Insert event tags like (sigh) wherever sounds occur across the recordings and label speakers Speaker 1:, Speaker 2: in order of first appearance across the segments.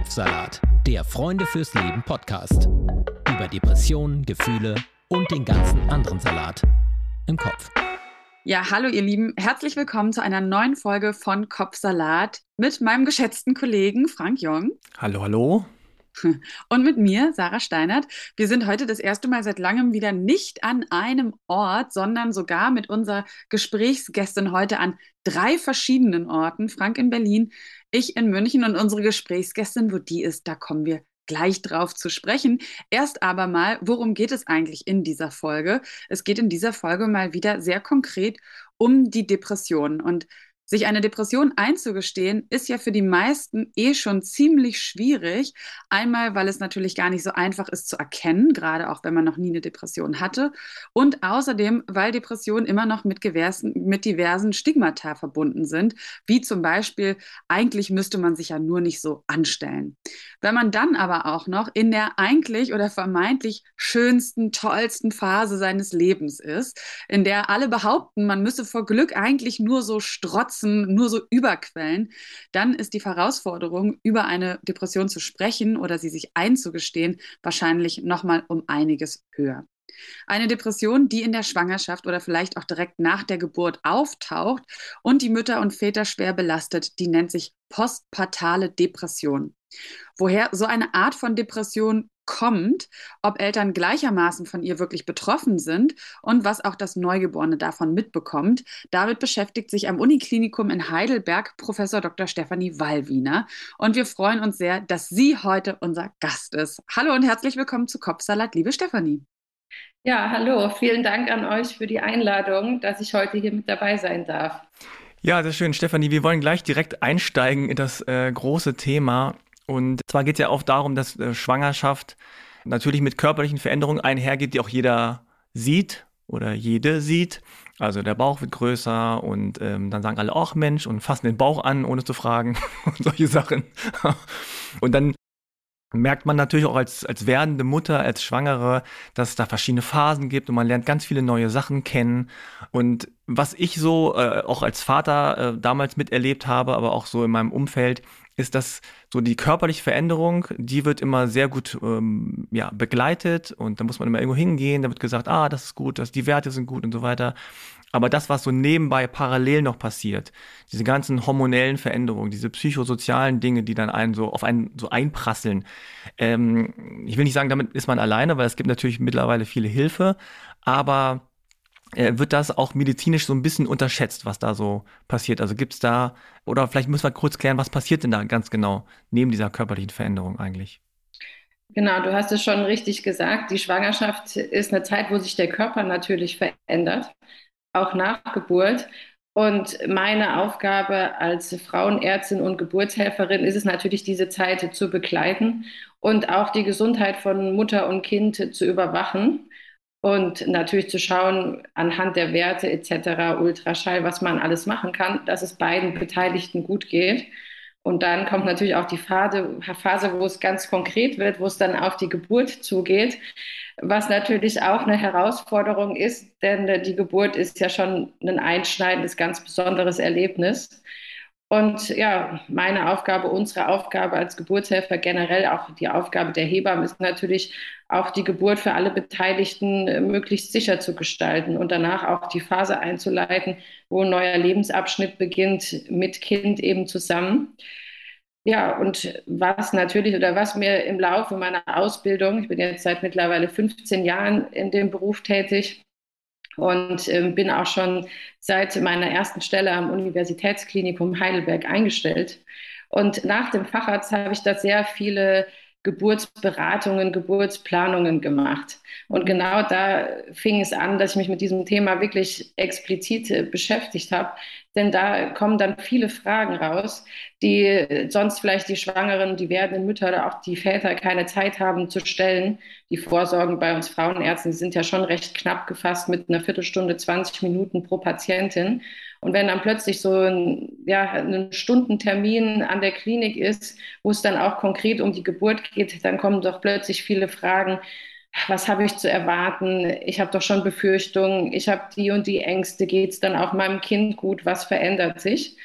Speaker 1: Kopfsalat, der Freunde fürs Leben Podcast. Über Depressionen, Gefühle und den ganzen anderen Salat im Kopf.
Speaker 2: Ja, hallo ihr Lieben, herzlich willkommen zu einer neuen Folge von Kopfsalat mit meinem geschätzten Kollegen Frank Jong.
Speaker 3: Hallo, hallo. (laughs)
Speaker 2: Und mit mir, Sarah Steinert. Wir sind heute das erste Mal seit langem wieder nicht an einem Ort, sondern sogar mit unserer Gesprächsgästin heute an drei verschiedenen Orten. Frank in Berlin, ich in München und unsere Gesprächsgästin, wo die ist, da kommen wir gleich drauf zu sprechen. Erst aber mal, worum geht es eigentlich in dieser Folge? Es geht in dieser Folge mal wieder sehr konkret um die Depression. Und sich eine Depression einzugestehen, ist ja für die meisten eh schon ziemlich schwierig. Einmal, weil es natürlich gar nicht so einfach ist zu erkennen, gerade auch wenn man noch nie eine Depression hatte. Und außerdem, weil Depressionen immer noch mit, diversen, mit diversen Stigmata verbunden sind, wie zum Beispiel, eigentlich müsste man sich ja nur nicht so anstellen. Wenn man dann aber auch noch in der eigentlich oder vermeintlich schönsten, tollsten Phase seines Lebens ist, in der alle behaupten, man müsse vor Glück eigentlich nur so strotzen, Herzen nur so überquellen, dann ist die Herausforderung, über eine Depression zu sprechen oder sie sich einzugestehen, wahrscheinlich nochmal um einiges höher. Eine Depression, die in der Schwangerschaft oder vielleicht auch direkt nach der Geburt auftaucht und die Mütter und Väter schwer belastet, die nennt sich postpartale Depression. Woher so eine Art von Depression kommt, ob Eltern gleichermaßen von ihr wirklich betroffen sind und was auch das Neugeborene davon mitbekommt. Damit beschäftigt sich am Uniklinikum in Heidelberg Professor Dr. Stefanie Wallwiener. Und wir freuen uns sehr, dass sie heute unser Gast ist. Hallo und herzlich willkommen zu Kopfsalat, liebe Stefanie.
Speaker 4: Ja, hallo. Vielen Dank an euch für die Einladung, dass ich heute hier mit dabei sein darf.
Speaker 3: Ja, sehr schön, Stefanie. Wir wollen gleich direkt einsteigen in das äh, große Thema und zwar geht es ja auch darum, dass äh, Schwangerschaft natürlich mit körperlichen Veränderungen einhergeht, die auch jeder sieht oder jede sieht. Also der Bauch wird größer und ähm, dann sagen alle, ach Mensch, und fassen den Bauch an, ohne zu fragen (laughs) und solche Sachen. und dann merkt man natürlich auch als, als werdende Mutter, als Schwangere, dass es da verschiedene Phasen gibt und man lernt ganz viele neue Sachen kennen. Und was ich so äh, auch als Vater äh, damals miterlebt habe, aber auch so in meinem Umfeld, ist, dass so die körperliche Veränderung, die wird immer sehr gut ähm, ja, begleitet und da muss man immer irgendwo hingehen, da wird gesagt, ah, das ist gut, dass die Werte sind gut und so weiter. Aber das, was so nebenbei parallel noch passiert, diese ganzen hormonellen Veränderungen, diese psychosozialen Dinge, die dann einen so auf einen so einprasseln, ähm, ich will nicht sagen, damit ist man alleine, weil es gibt natürlich mittlerweile viele Hilfe, aber wird das auch medizinisch so ein bisschen unterschätzt, was da so passiert? Also gibt es da, oder vielleicht müssen wir kurz klären, was passiert denn da ganz genau neben dieser körperlichen Veränderung eigentlich?
Speaker 4: Genau, du hast es schon richtig gesagt. Die Schwangerschaft ist eine Zeit, wo sich der Körper natürlich verändert, auch nach Geburt. Und meine Aufgabe als Frauenärztin und Geburtshelferin ist es natürlich, diese Zeit zu begleiten und auch die Gesundheit von Mutter und Kind zu überwachen und natürlich zu schauen anhand der Werte etc., Ultraschall, was man alles machen kann, dass es beiden Beteiligten gut geht. Und dann kommt natürlich auch die Phase, wo es ganz konkret wird, wo es dann auf die Geburt zugeht, was natürlich auch eine Herausforderung ist, denn die Geburt ist ja schon ein einschneidendes, ganz besonderes Erlebnis. Und ja, meine Aufgabe, unsere Aufgabe als Geburtshelfer, generell auch die Aufgabe der Hebammen ist natürlich auch die Geburt für alle Beteiligten äh, möglichst sicher zu gestalten und danach auch die Phase einzuleiten, wo ein neuer Lebensabschnitt beginnt mit Kind eben zusammen. Ja, und was natürlich oder was mir im Laufe meiner Ausbildung, ich bin jetzt seit mittlerweile 15 Jahren in dem Beruf tätig, und äh, bin auch schon seit meiner ersten Stelle am Universitätsklinikum Heidelberg eingestellt. Und nach dem Facharzt habe ich da sehr viele Geburtsberatungen, Geburtsplanungen gemacht. Und genau da fing es an, dass ich mich mit diesem Thema wirklich explizit äh, beschäftigt habe. Denn da kommen dann viele Fragen raus, die sonst vielleicht die Schwangeren, die werdenden Mütter oder auch die Väter keine Zeit haben zu stellen. Die Vorsorgen bei uns Frauenärzten sind ja schon recht knapp gefasst mit einer Viertelstunde, 20 Minuten pro Patientin. Und wenn dann plötzlich so ein, ja, ein Stundentermin an der Klinik ist, wo es dann auch konkret um die Geburt geht, dann kommen doch plötzlich viele Fragen. Was habe ich zu erwarten? Ich habe doch schon Befürchtungen. Ich habe die und die Ängste. Geht es dann auch meinem Kind gut? Was verändert sich?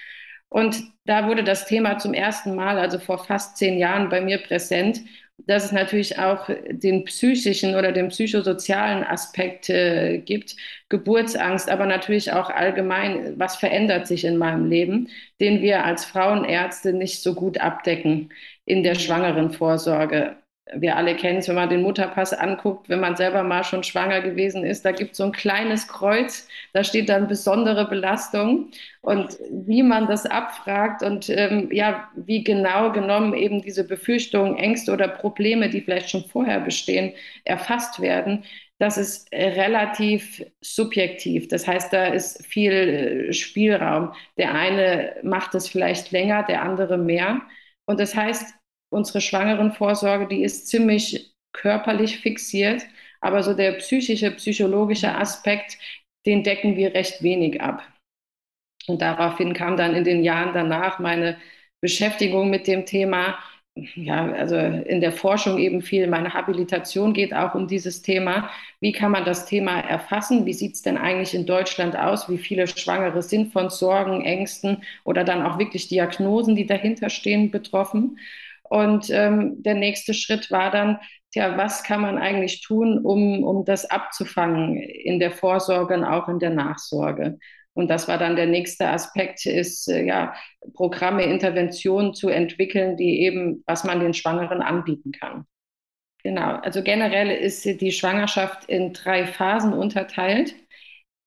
Speaker 4: Und da wurde das Thema zum ersten Mal, also vor fast zehn Jahren, bei mir präsent dass es natürlich auch den psychischen oder den psychosozialen Aspekt äh, gibt, Geburtsangst, aber natürlich auch allgemein, was verändert sich in meinem Leben, den wir als Frauenärzte nicht so gut abdecken in der schwangeren Vorsorge wir alle kennen es, wenn man den Mutterpass anguckt, wenn man selber mal schon schwanger gewesen ist, da gibt es so ein kleines Kreuz, da steht dann besondere Belastung und wie man das abfragt und ähm, ja, wie genau genommen eben diese Befürchtungen, Ängste oder Probleme, die vielleicht schon vorher bestehen, erfasst werden, das ist relativ subjektiv. Das heißt, da ist viel äh, Spielraum. Der eine macht es vielleicht länger, der andere mehr. Und das heißt, unsere Schwangerenvorsorge, die ist ziemlich körperlich fixiert, aber so der psychische, psychologische Aspekt, den decken wir recht wenig ab. Und daraufhin kam dann in den Jahren danach meine Beschäftigung mit dem Thema. Ja, also in der Forschung eben viel. Meine Habilitation geht auch um dieses Thema. Wie kann man das Thema erfassen? Wie sieht es denn eigentlich in Deutschland aus? Wie viele Schwangere sind von Sorgen, Ängsten oder dann auch wirklich Diagnosen, die dahinter stehen, betroffen? Und ähm, der nächste Schritt war dann, ja, was kann man eigentlich tun, um, um das abzufangen in der Vorsorge und auch in der Nachsorge? Und das war dann der nächste Aspekt, ist äh, ja Programme, Interventionen zu entwickeln, die eben, was man den Schwangeren anbieten kann. Genau, also generell ist die Schwangerschaft in drei Phasen unterteilt,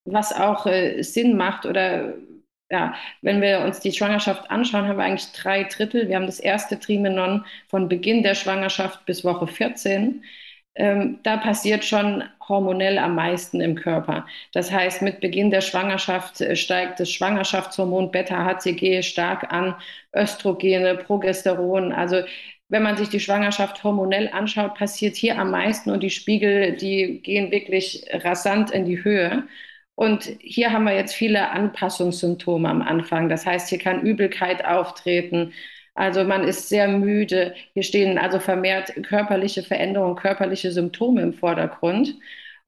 Speaker 4: was auch äh, Sinn macht oder ja, wenn wir uns die Schwangerschaft anschauen, haben wir eigentlich drei Drittel. Wir haben das erste Trimenon von Beginn der Schwangerschaft bis Woche 14. Ähm, da passiert schon hormonell am meisten im Körper. Das heißt, mit Beginn der Schwangerschaft äh, steigt das Schwangerschaftshormon Beta-HCG stark an, Östrogene, Progesteron. Also wenn man sich die Schwangerschaft hormonell anschaut, passiert hier am meisten und die Spiegel, die gehen wirklich rasant in die Höhe. Und hier haben wir jetzt viele Anpassungssymptome am Anfang. Das heißt, hier kann Übelkeit auftreten. Also man ist sehr müde. Hier stehen also vermehrt körperliche Veränderungen, körperliche Symptome im Vordergrund.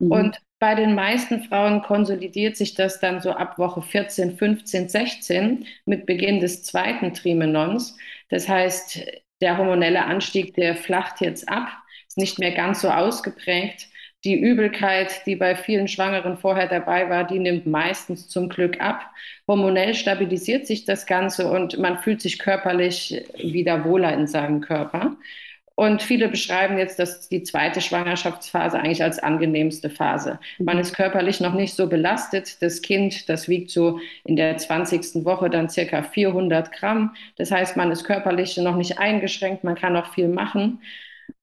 Speaker 4: Mhm. Und bei den meisten Frauen konsolidiert sich das dann so ab Woche 14, 15, 16 mit Beginn des zweiten Trimenons. Das heißt, der hormonelle Anstieg, der flacht jetzt ab, ist nicht mehr ganz so ausgeprägt. Die Übelkeit, die bei vielen Schwangeren vorher dabei war, die nimmt meistens zum Glück ab. Hormonell stabilisiert sich das Ganze und man fühlt sich körperlich wieder wohler in seinem Körper. Und viele beschreiben jetzt dass die zweite Schwangerschaftsphase eigentlich als angenehmste Phase. Man ist körperlich noch nicht so belastet. Das Kind, das wiegt so in der 20. Woche dann circa 400 Gramm. Das heißt, man ist körperlich noch nicht eingeschränkt, man kann noch viel machen.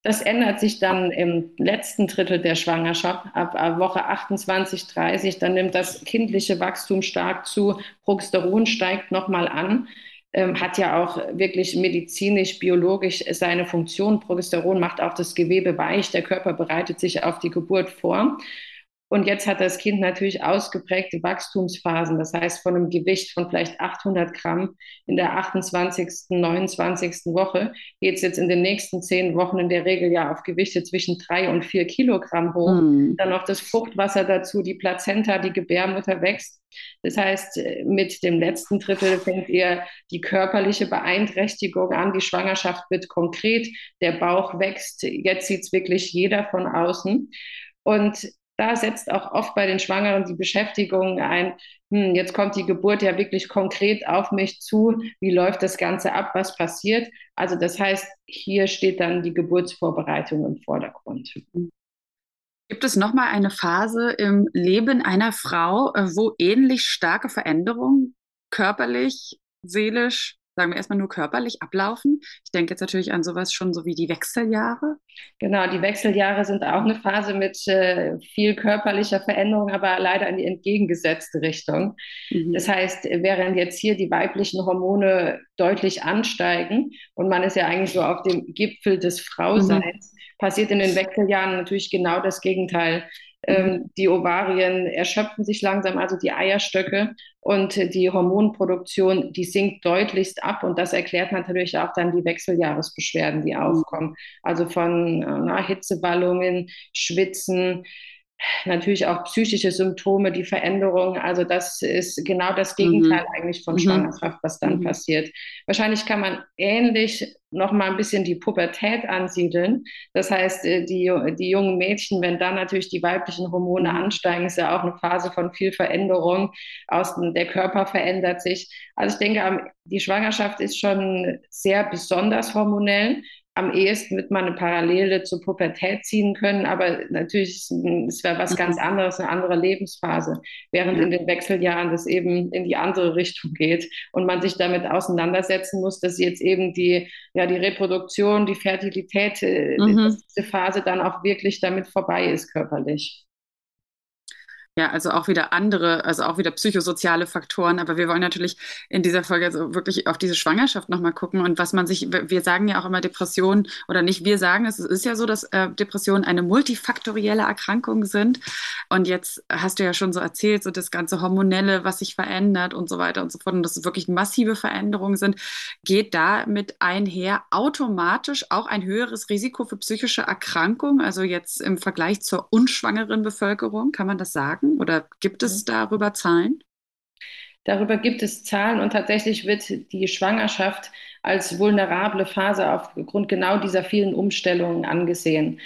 Speaker 4: Das ändert sich dann im letzten Drittel der Schwangerschaft, ab Woche 28, 30. Dann nimmt das kindliche Wachstum stark zu, Progesteron steigt nochmal an. Ähm, hat ja auch wirklich medizinisch, biologisch seine Funktion. Progesteron macht auch das Gewebe weich, der Körper bereitet sich auf die Geburt vor. Und jetzt hat das Kind natürlich ausgeprägte Wachstumsphasen. Das heißt, von einem Gewicht von vielleicht 800 Gramm in der 28., 29. Woche geht es jetzt in den nächsten zehn Wochen in der Regel ja auf Gewichte zwischen drei und vier Kilogramm hoch. Mhm. Dann noch das Fruchtwasser dazu, die Plazenta, die Gebärmutter wächst. Das heißt, mit dem letzten Drittel fängt eher die körperliche Beeinträchtigung an. Die Schwangerschaft wird konkret, der Bauch wächst. Jetzt sieht es wirklich jeder von außen. Und da setzt auch oft bei den Schwangeren die Beschäftigung ein, hm, jetzt kommt die Geburt ja wirklich konkret auf mich zu, wie läuft das Ganze ab, was passiert. Also das heißt, hier steht dann die Geburtsvorbereitung im Vordergrund.
Speaker 2: Gibt es nochmal eine Phase im Leben einer Frau, äh, wo ähnlich starke Veränderungen körperlich, seelisch, sagen wir erstmal nur körperlich ablaufen. Ich denke jetzt natürlich an sowas schon so wie die Wechseljahre.
Speaker 4: Genau, die Wechseljahre sind auch eine Phase mit äh, viel körperlicher Veränderung, aber leider in die entgegengesetzte Richtung. Mhm. Das heißt, während jetzt hier die weiblichen Hormone deutlich ansteigen und man ist ja eigentlich so auf dem Gipfel des Frauseins, mhm. passiert in den Wechseljahren natürlich genau das Gegenteil. Ähm, die Ovarien erschöpfen sich langsam, also die Eierstöcke. Und die Hormonproduktion, die sinkt deutlichst ab. Und das erklärt natürlich auch dann die Wechseljahresbeschwerden, die aufkommen. Also von äh, na, Hitzewallungen, Schwitzen, natürlich auch psychische Symptome, die Veränderung. Also das ist genau das Gegenteil mhm. eigentlich von mhm. Schwangerschaft, was dann mhm. passiert. Wahrscheinlich kann man ähnlich noch mal ein bisschen die Pubertät ansiedeln. Das heißt, äh, die, die jungen Mädchen, wenn dann natürlich die weiblichen Hormone mhm. ansteigen, ist ja auch eine Phase von viel Veränderung. Außen, der Körper verändert sich. Also ich denke, die Schwangerschaft ist schon sehr besonders hormonell am ehesten wird man eine Parallele zur Pubertät ziehen können, aber natürlich es wäre was ganz mhm. anderes, eine andere Lebensphase, während in den Wechseljahren das eben in die andere Richtung geht und man sich damit auseinandersetzen muss, dass jetzt eben die, ja, die Reproduktion, die Fertilität, äh, mhm. diese Phase dann auch wirklich damit vorbei ist körperlich.
Speaker 2: Ja, also auch wieder andere, also auch wieder psychosoziale Faktoren. Aber wir wollen natürlich in dieser Folge also wirklich auf diese Schwangerschaft nochmal gucken und was man sich, wir sagen ja auch immer Depressionen oder nicht wir sagen es, es ist ja so, dass äh, Depressionen eine multifaktorielle Erkrankung sind. Und jetzt hast du ja schon so erzählt, so das ganze Hormonelle, was sich verändert und so weiter und so fort. Und dass es wirklich massive Veränderungen sind, geht damit einher automatisch auch ein höheres Risiko für psychische Erkrankungen. Also jetzt im Vergleich zur unschwangeren Bevölkerung, kann man das sagen? Daten oder gibt es mhm. darüber Zahlen?
Speaker 4: Darüber gibt es Zahlen und tatsächlich wird die Schwangerschaft als vulnerable Phase aufgrund genau dieser vielen Umstellungen angesehen.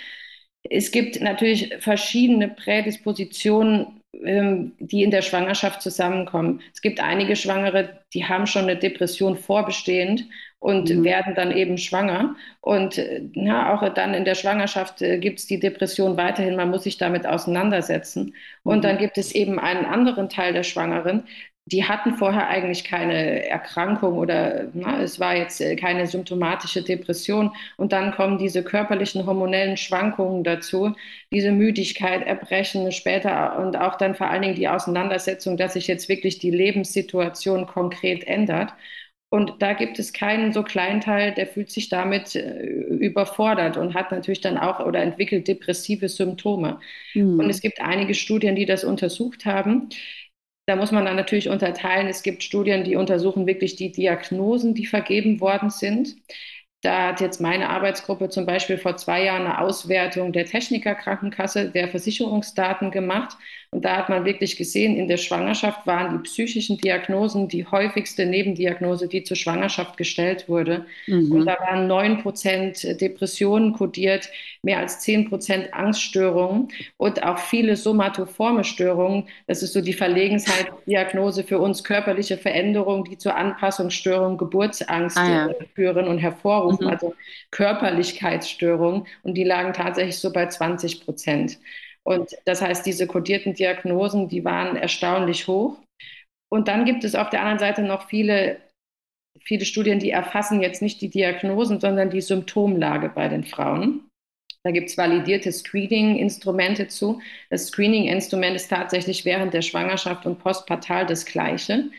Speaker 4: Es gibt natürlich verschiedene Prädispositionen, die in der Schwangerschaft zusammenkommen. Es gibt einige Schwangere, die haben schon eine Depression vorbestehend und mhm. werden dann eben schwanger. Und ja, auch dann in der Schwangerschaft äh, gibt es die Depression weiterhin, man muss sich damit auseinandersetzen. Und mhm. dann gibt es eben einen anderen Teil der Schwangeren, die hatten vorher eigentlich keine Erkrankung oder na, es war jetzt äh, keine symptomatische Depression. Und dann kommen diese körperlichen hormonellen Schwankungen dazu, diese Müdigkeit, Erbrechen später und auch dann vor allen Dingen die Auseinandersetzung, dass sich jetzt wirklich die Lebenssituation konkret ändert. Und da gibt es keinen so kleinen Teil, der fühlt sich damit äh, überfordert und hat natürlich dann auch oder entwickelt depressive Symptome. Mhm. Und es gibt einige Studien, die das untersucht haben. Da muss man dann natürlich unterteilen. Es gibt Studien, die untersuchen wirklich die Diagnosen, die vergeben worden sind. Da hat jetzt meine Arbeitsgruppe zum Beispiel vor zwei Jahren eine Auswertung der Technikerkrankenkasse der Versicherungsdaten gemacht. Und da hat man wirklich gesehen, in der Schwangerschaft waren die psychischen Diagnosen die häufigste Nebendiagnose, die zur Schwangerschaft gestellt wurde. Mhm. Und da waren neun Prozent Depressionen kodiert, mehr als zehn Prozent Angststörungen und auch viele somatoforme Störungen. Das ist so die Verlegenheitsdiagnose für uns, körperliche Veränderungen, die zur Anpassungsstörung, Geburtsangst ah, ja. führen und hervorrufen, mhm. also Körperlichkeitsstörungen. Und die lagen tatsächlich so bei 20 Prozent. Und das heißt, diese kodierten Diagnosen, die waren erstaunlich hoch. Und dann gibt es auf der anderen Seite noch viele, viele Studien, die erfassen jetzt nicht die Diagnosen, sondern die Symptomlage bei den Frauen. Da gibt es validierte Screening-Instrumente zu. Das Screening-Instrument ist tatsächlich während der Schwangerschaft und postpartal das gleiche.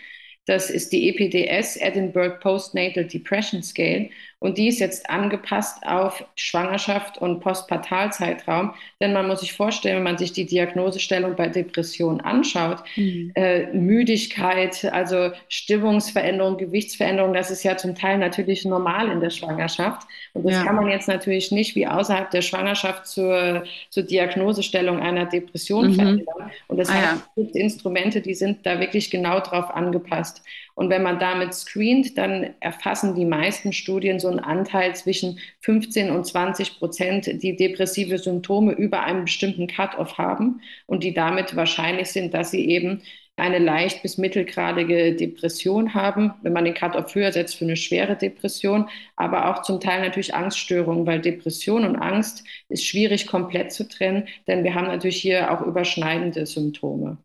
Speaker 4: Das ist die EPDS, Edinburgh Postnatal Depression Scale. Und die ist jetzt angepasst auf Schwangerschaft und Postpartalzeitraum. Denn man muss sich vorstellen, wenn man sich die Diagnosestellung bei Depressionen anschaut, mhm. äh, Müdigkeit, also Stimmungsveränderung, Gewichtsveränderung, das ist ja zum Teil natürlich normal in der Schwangerschaft. Und das ja. kann man jetzt natürlich nicht wie außerhalb der Schwangerschaft zur, zur Diagnosestellung einer Depression mhm. verändern. Und das ah, heißt, es gibt Instrumente, die sind da wirklich genau drauf angepasst. Und wenn man damit screent, dann erfassen die meisten Studien so einen Anteil zwischen 15 und 20 Prozent, die depressive Symptome über einen bestimmten Cut-off haben und die damit wahrscheinlich sind, dass sie eben eine leicht bis mittelgradige Depression haben, wenn man den Cut-off höher setzt für eine schwere Depression, aber auch zum Teil natürlich Angststörungen, weil Depression und Angst ist schwierig komplett zu trennen, denn wir haben natürlich hier auch überschneidende Symptome.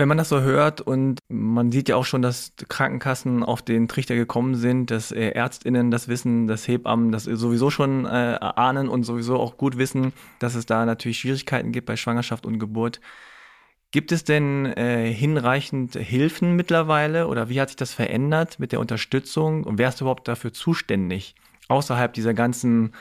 Speaker 3: Wenn man das so hört und man sieht ja auch schon, dass Krankenkassen auf den Trichter gekommen sind, dass äh, Ärztinnen das wissen, dass Hebammen das sowieso schon äh, ahnen und sowieso auch gut wissen, dass es da natürlich Schwierigkeiten gibt bei Schwangerschaft und Geburt. Gibt es denn äh, hinreichend Hilfen mittlerweile oder wie hat sich das verändert mit der Unterstützung und wer ist überhaupt dafür zuständig? außerhalb dieser ganzen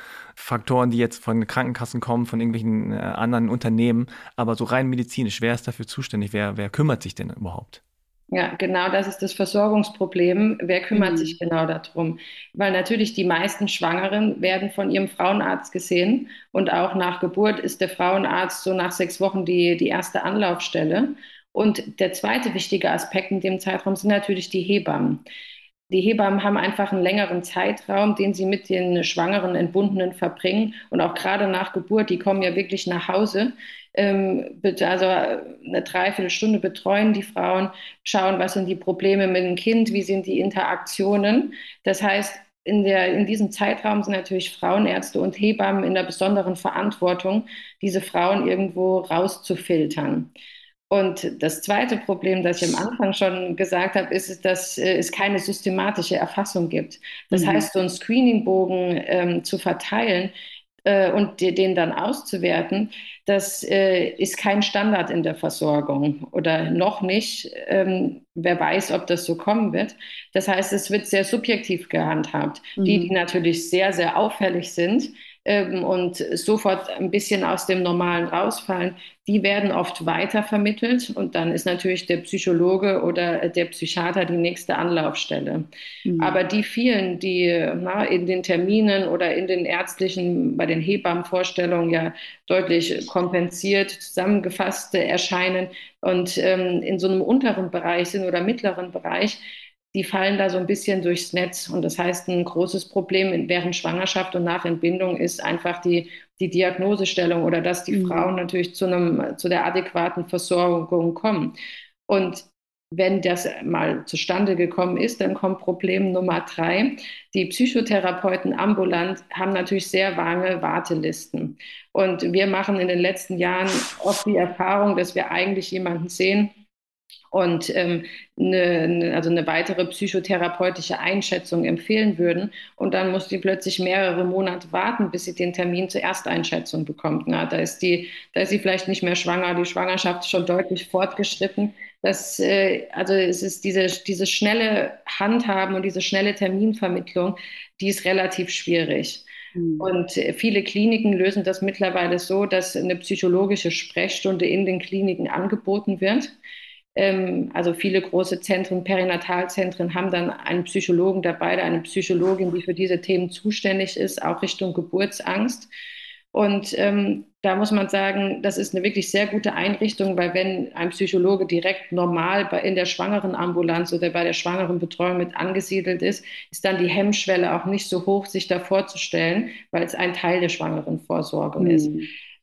Speaker 3: Faktoren, die jetzt von Krankenkassen kommen, von irgendwelchen äh, anderen Unternehmen, aber so rein medizinisch, wer ist dafür zuständig? Wer, wer kümmert sich denn überhaupt?
Speaker 4: Ja, genau, das ist das Versorgungsproblem. Wer kümmert mhm. sich genau darum? Weil natürlich die meisten Schwangeren werden von ihrem Frauenarzt gesehen und auch nach Geburt ist der Frauenarzt so nach sechs Wochen die, die erste Anlaufstelle. Und der zweite wichtige Aspekt in dem Zeitraum sind natürlich die Hebammen. Die Hebammen haben einfach einen längeren Zeitraum, den sie mit den schwangeren Entbundenen verbringen. Und auch gerade nach Geburt, die kommen ja wirklich nach Hause. Ähm, also eine Dreiviertelstunde betreuen die Frauen, schauen, was sind die Probleme mit dem Kind, wie sind die Interaktionen. Das heißt, in, der, in diesem Zeitraum sind natürlich Frauenärzte und Hebammen in der besonderen Verantwortung, diese Frauen irgendwo rauszufiltern. Und das zweite Problem, das ich am Anfang schon gesagt habe, ist, dass äh, es keine systematische Erfassung gibt. Das mhm. heißt, so einen Screeningbogen ähm, zu verteilen äh, und den dann auszuwerten, das äh, ist kein Standard in der Versorgung oder noch nicht. Ähm, wer weiß, ob das so kommen wird. Das heißt, es wird sehr subjektiv gehandhabt. Mhm. Die, die natürlich sehr, sehr auffällig sind, ähm, und sofort ein bisschen aus dem Normalen rausfallen, die werden oft weitervermittelt und dann ist natürlich der Psychologe oder der Psychiater die nächste Anlaufstelle. Mhm. Aber die vielen, die na, in den Terminen oder in den ärztlichen, bei den Hebammenvorstellungen ja deutlich kompensiert, zusammengefasst erscheinen und ähm, in so einem unteren Bereich sind oder mittleren Bereich, die fallen da so ein bisschen durchs Netz. Und das heißt, ein großes Problem während Schwangerschaft und nach Entbindung ist einfach die, die Diagnosestellung oder dass die mhm. Frauen natürlich zu, einem, zu der adäquaten Versorgung kommen. Und wenn das mal zustande gekommen ist, dann kommt Problem Nummer drei. Die Psychotherapeuten ambulant haben natürlich sehr lange Wartelisten. Und wir machen in den letzten Jahren oft die Erfahrung, dass wir eigentlich jemanden sehen, und ähm, eine, also eine weitere psychotherapeutische Einschätzung empfehlen würden. Und dann muss die plötzlich mehrere Monate warten, bis sie den Termin zur Ersteinschätzung bekommt. Na, da, ist die, da ist sie vielleicht nicht mehr schwanger, die Schwangerschaft ist schon deutlich fortgeschritten. Das, äh, also es ist diese, diese schnelle Handhaben und diese schnelle Terminvermittlung, die ist relativ schwierig. Mhm. Und viele Kliniken lösen das mittlerweile so, dass eine psychologische Sprechstunde in den Kliniken angeboten wird. Ähm, also viele große Zentren, Perinatalzentren haben dann einen Psychologen dabei, eine Psychologin, die für diese Themen zuständig ist, auch Richtung Geburtsangst. Und ähm, da muss man sagen, das ist eine wirklich sehr gute Einrichtung, weil wenn ein Psychologe direkt normal bei, in der Schwangerenambulanz oder bei der Schwangerenbetreuung mit angesiedelt ist, ist dann die Hemmschwelle auch nicht so hoch, sich da vorzustellen, weil es ein Teil der Schwangerenvorsorge mhm. ist.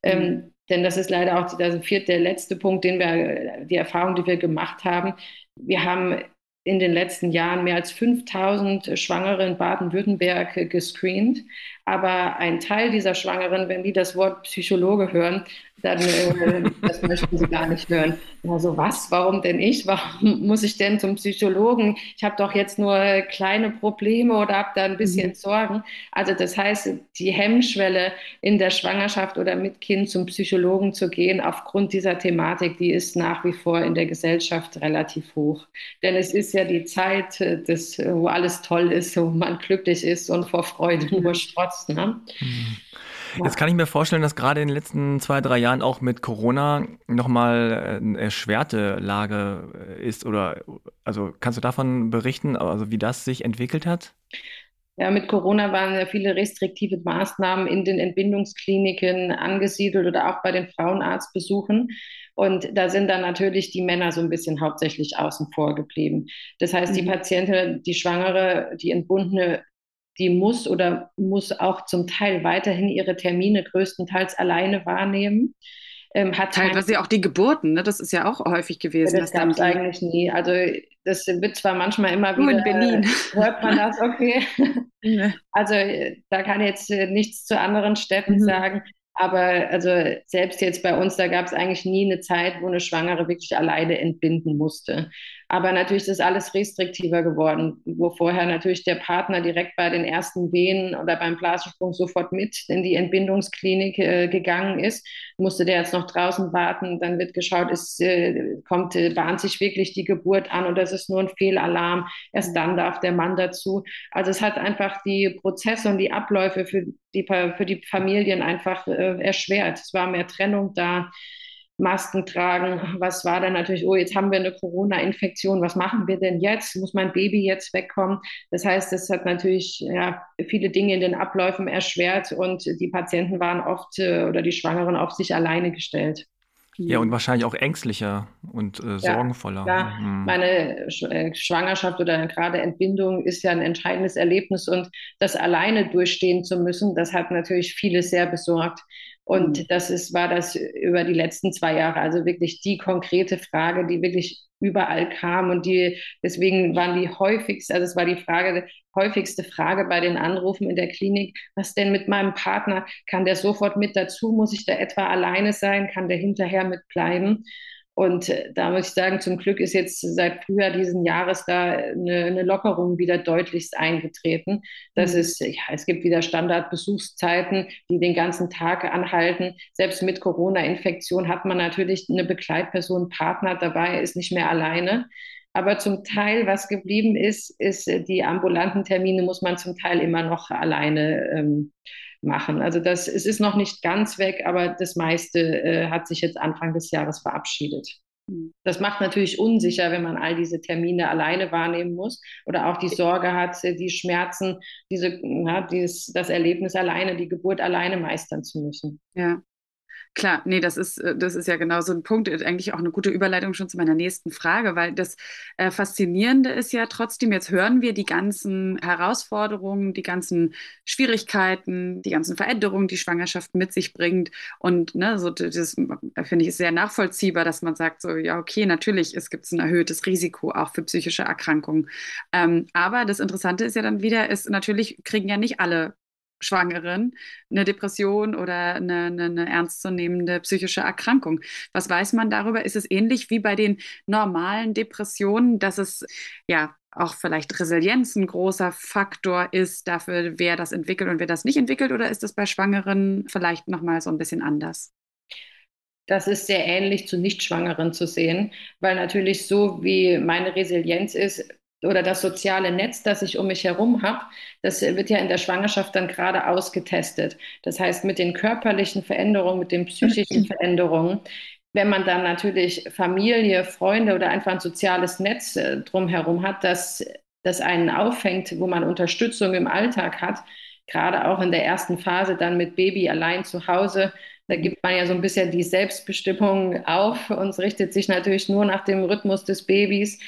Speaker 4: Ähm, denn das ist leider auch der, vierte, der letzte Punkt, den wir, die Erfahrung, die wir gemacht haben. Wir haben in den letzten Jahren mehr als 5000 Schwangere in Baden-Württemberg gescreent. Aber ein Teil dieser Schwangeren, wenn die das Wort Psychologe hören, dann äh, das möchten sie gar nicht hören. Also was, warum denn ich? Warum muss ich denn zum Psychologen? Ich habe doch jetzt nur kleine Probleme oder habe da ein bisschen mhm. Sorgen. Also das heißt, die Hemmschwelle in der Schwangerschaft oder mit Kind zum Psychologen zu gehen, aufgrund dieser Thematik, die ist nach wie vor in der Gesellschaft relativ hoch. Denn es ist ja die Zeit, äh, des, wo alles toll ist, wo man glücklich ist und vor Freude nur strotzt. Ne?
Speaker 3: Mhm. Jetzt kann ich mir vorstellen, dass gerade in den letzten zwei, drei Jahren auch mit Corona nochmal eine erschwerte Lage ist oder also kannst du davon berichten, also wie das sich entwickelt hat?
Speaker 4: Ja, mit Corona waren ja viele restriktive Maßnahmen in den Entbindungskliniken angesiedelt oder auch bei den Frauenarztbesuchen. Und da sind dann natürlich die Männer so ein bisschen hauptsächlich außen vor geblieben. Das heißt, die mhm. Patientin, die Schwangere, die Entbundene die muss oder muss auch zum Teil weiterhin ihre Termine größtenteils alleine wahrnehmen.
Speaker 2: Ähm, hat Teilweise auch die Geburten, ne? das ist ja auch häufig gewesen.
Speaker 4: das gab es eigentlich nie. Also das wird zwar manchmal immer wieder.
Speaker 2: in Berlin.
Speaker 4: Äh, hört man das, okay. (laughs) Also da kann ich jetzt äh, nichts zu anderen Städten mhm. sagen. Aber also selbst jetzt bei uns, da gab es eigentlich nie eine Zeit, wo eine Schwangere wirklich alleine entbinden musste. Aber natürlich ist alles restriktiver geworden, wo vorher natürlich der Partner direkt bei den ersten Wehen oder beim Blasensprung sofort mit in die Entbindungsklinik äh, gegangen ist. Musste der jetzt noch draußen warten, dann wird geschaut, ist, äh, kommt, äh, bahnt sich wirklich die Geburt an oder ist es nur ein Fehlalarm? Erst dann darf der Mann dazu. Also es hat einfach die Prozesse und die Abläufe für die, für die Familien einfach äh, erschwert. Es war mehr Trennung da. Masken tragen. Was war dann natürlich, oh, jetzt haben wir eine Corona-Infektion, was machen wir denn jetzt? Muss mein Baby jetzt wegkommen? Das heißt, das hat natürlich ja, viele Dinge in den Abläufen erschwert und die Patienten waren oft äh, oder die Schwangeren auf sich alleine gestellt.
Speaker 3: Ja, und wahrscheinlich auch ängstlicher und äh, sorgenvoller.
Speaker 4: Ja, mhm. meine äh, Schwangerschaft oder gerade Entbindung ist ja ein entscheidendes Erlebnis und das alleine durchstehen zu müssen, das hat natürlich viele sehr besorgt. Und mhm. das ist, war das über die letzten zwei Jahre, also wirklich die konkrete Frage, die wirklich überall kam und die, deswegen waren die häufigste, also es war die Frage, häufigste Frage bei den Anrufen in der Klinik, was denn mit meinem Partner? Kann der sofort mit dazu? Muss ich da etwa alleine sein? Kann der hinterher mitbleiben? Und äh, da muss ich sagen, zum Glück ist jetzt seit Frühjahr diesen Jahres da eine, eine Lockerung wieder deutlichst eingetreten. Das mhm. ist, ja, es gibt wieder Standardbesuchszeiten, die den ganzen Tag anhalten. Selbst mit Corona-Infektion hat man natürlich eine Begleitperson, Partner dabei, ist nicht mehr alleine. Aber zum Teil, was geblieben ist, ist, äh, die ambulanten Termine muss man zum Teil immer noch alleine ähm, machen. Also das, es ist noch nicht ganz weg, aber das meiste äh, hat sich jetzt Anfang des Jahres verabschiedet. Hm. Das macht natürlich unsicher, wenn man all diese Termine alleine wahrnehmen muss oder auch die Sorge hat, die Schmerzen, diese, ja, dieses, das Erlebnis alleine, die Geburt alleine meistern zu müssen.
Speaker 2: Ja, Klar, nee, das ist, äh, das ist ja genau so ein Punkt, äh, eigentlich auch eine gute Überleitung schon zu meiner nächsten Frage, weil das äh, Faszinierende ist ja trotzdem, jetzt hören wir die ganzen Herausforderungen, die ganzen Schwierigkeiten, die ganzen Veränderungen, die Schwangerschaft mit sich bringt. Und ne, so das finde ich sehr nachvollziehbar, dass man sagt, so, ja, okay, natürlich, es gibt ein erhöhtes Risiko auch für psychische Erkrankungen. Ähm, aber das Interessante ist ja dann wieder, ist natürlich kriegen ja nicht alle Schwangeren eine Depression oder eine, eine, eine, ernstzunehmende psychische Erkrankung. Was weiß man darüber? Ist es ähnlich wie bei den normalen Depressionen, dass es ja auch vielleicht Resilienz ein großer Faktor ist dafür, wer das entwickelt und wer das nicht entwickelt? Oder ist das bei Schwangeren vielleicht nochmal so ein bisschen anders?
Speaker 4: Das ist sehr ähnlich zu Nichtschwangeren zu sehen, weil natürlich so wie meine Resilienz ist, oder das soziale Netz, das ich um mich herum habe, das wird ja in der Schwangerschaft dann gerade ausgetestet. Das heißt, mit den körperlichen Veränderungen, mit den psychischen Veränderungen, wenn man dann natürlich Familie, Freunde oder einfach ein soziales Netz äh, drumherum hat, das, das einen auffängt, wo man Unterstützung im Alltag hat, gerade auch in der ersten Phase dann mit Baby allein zu Hause, da gibt man ja so ein bisschen die Selbstbestimmung auf und richtet sich natürlich nur nach dem Rhythmus des Babys.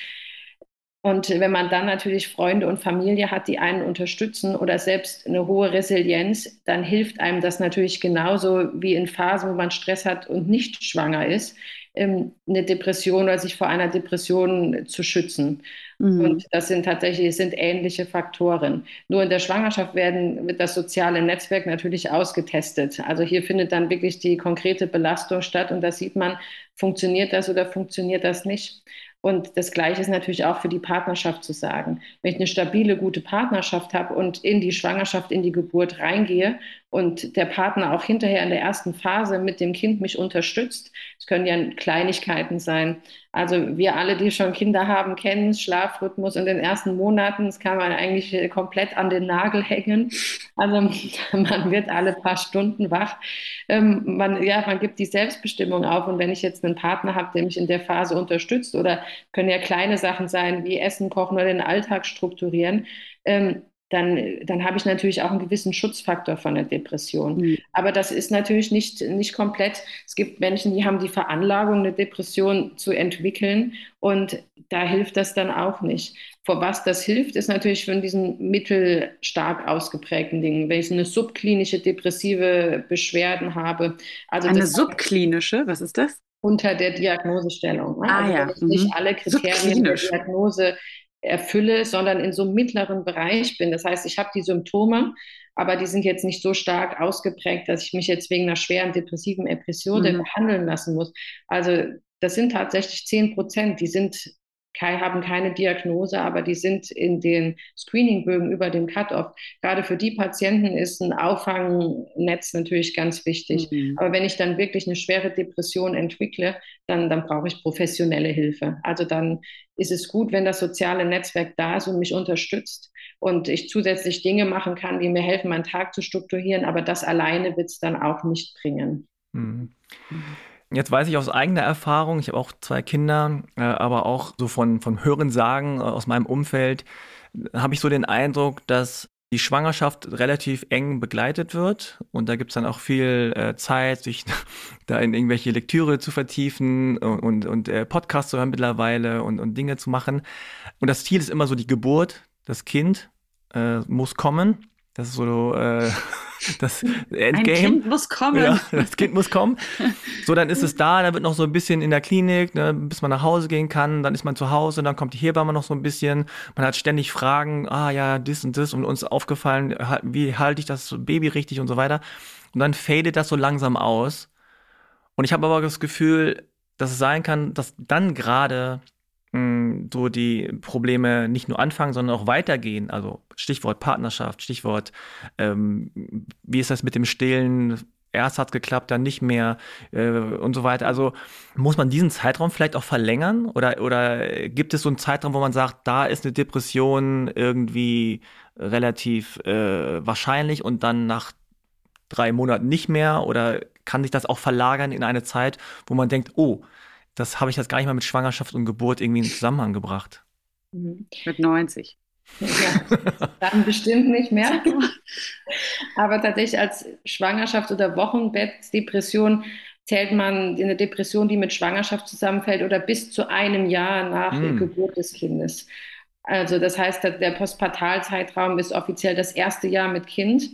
Speaker 4: Und wenn man dann natürlich Freunde und Familie hat, die einen unterstützen oder selbst eine hohe Resilienz, dann hilft einem das natürlich genauso wie in Phasen, wo man Stress hat und nicht schwanger ist, ähm, eine Depression oder sich vor einer Depression zu schützen. Mhm. Und das sind tatsächlich sind ähnliche Faktoren. Nur in der Schwangerschaft werden, wird das soziale Netzwerk natürlich ausgetestet. Also hier findet dann wirklich die konkrete Belastung statt und da sieht man, funktioniert das oder funktioniert das nicht. Und das Gleiche ist natürlich auch für die Partnerschaft zu sagen. Wenn ich eine stabile, gute Partnerschaft habe und in die Schwangerschaft, in die Geburt reingehe und der Partner auch hinterher in der ersten Phase mit dem Kind mich unterstützt, es können ja Kleinigkeiten sein, also wir alle, die schon Kinder haben, kennen Schlafrhythmus in den ersten Monaten. Das kann man eigentlich komplett an den Nagel hängen. Also (laughs) man wird alle paar Stunden wach. Ähm, man, ja, man gibt die Selbstbestimmung auf. Und wenn ich jetzt einen Partner habe, der mich in der Phase unterstützt, oder können ja kleine Sachen sein, wie Essen kochen oder den Alltag strukturieren, ähm, dann, dann habe ich natürlich auch einen gewissen Schutzfaktor von der Depression. Mhm. Aber das ist natürlich nicht, nicht komplett. Es gibt Menschen, die haben die Veranlagung, eine Depression zu entwickeln und da hilft das dann auch nicht. Vor was das hilft, ist natürlich von diesen mittelstark ausgeprägten Dingen. Wenn ich eine subklinische depressive Beschwerden habe.
Speaker 2: Also eine subklinische, was ist das?
Speaker 4: Unter der Diagnosestellung.
Speaker 2: Ne? Ah, also
Speaker 4: ja. nicht mhm. alle Kriterien der Diagnose erfülle, sondern in so einem mittleren Bereich bin. Das heißt, ich habe die Symptome, aber die sind jetzt nicht so stark ausgeprägt, dass ich mich jetzt wegen einer schweren depressiven Episode mhm. behandeln lassen muss. Also das sind tatsächlich zehn Prozent, die sind haben keine Diagnose, aber die sind in den Screeningbögen über dem Cut-off. Gerade für die Patienten ist ein Auffangnetz natürlich ganz wichtig. Mhm. Aber wenn ich dann wirklich eine schwere Depression entwickle, dann, dann brauche ich professionelle Hilfe. Also dann ist es gut, wenn das soziale Netzwerk da ist und mich unterstützt und ich zusätzlich Dinge machen kann, die mir helfen, meinen Tag zu strukturieren. Aber das alleine wird es dann auch nicht bringen.
Speaker 3: Mhm. Jetzt weiß ich aus eigener Erfahrung, ich habe auch zwei Kinder, äh, aber auch so von, von Hörensagen äh, aus meinem Umfeld, habe ich so den Eindruck, dass die Schwangerschaft relativ eng begleitet wird und da gibt es dann auch viel äh, Zeit, sich (laughs) da in irgendwelche Lektüre zu vertiefen und, und, und äh, Podcasts zu hören mittlerweile und, und Dinge zu machen. Und das Ziel ist immer so die Geburt, das Kind äh, muss kommen. Das ist so äh, (laughs) das Endgame. Ein
Speaker 2: Kind muss kommen.
Speaker 3: Ja, das Kind muss kommen. So, dann ist es da, dann wird noch so ein bisschen in der Klinik, ne, bis man nach Hause gehen kann, dann ist man zu Hause, dann kommt die Hebamme noch so ein bisschen. Man hat ständig Fragen, ah ja, das und das und uns aufgefallen, wie halte ich das Baby richtig und so weiter. Und dann fadet das so langsam aus. Und ich habe aber das Gefühl, dass es sein kann, dass dann gerade hm, so die Probleme nicht nur anfangen, sondern auch weitergehen. Also Stichwort Partnerschaft, Stichwort, ähm, wie ist das mit dem Stillen? Erst hat geklappt, dann nicht mehr äh, und so weiter. Also muss man diesen Zeitraum vielleicht auch verlängern oder, oder gibt es so einen Zeitraum, wo man sagt, da ist eine Depression irgendwie relativ äh, wahrscheinlich und dann nach drei Monaten nicht mehr oder kann sich das auch verlagern in eine Zeit, wo man denkt, oh, das habe ich jetzt gar nicht mal mit Schwangerschaft und Geburt irgendwie in Zusammenhang gebracht.
Speaker 2: Mhm. Mit 90.
Speaker 4: Ja, dann bestimmt nicht mehr. (laughs) Aber tatsächlich als Schwangerschaft- oder Wochenbettdepression zählt man eine Depression, die mit Schwangerschaft zusammenfällt oder bis zu einem Jahr nach mm. Geburt des Kindes. Also das heißt, der Postpartalzeitraum ist offiziell das erste Jahr mit Kind.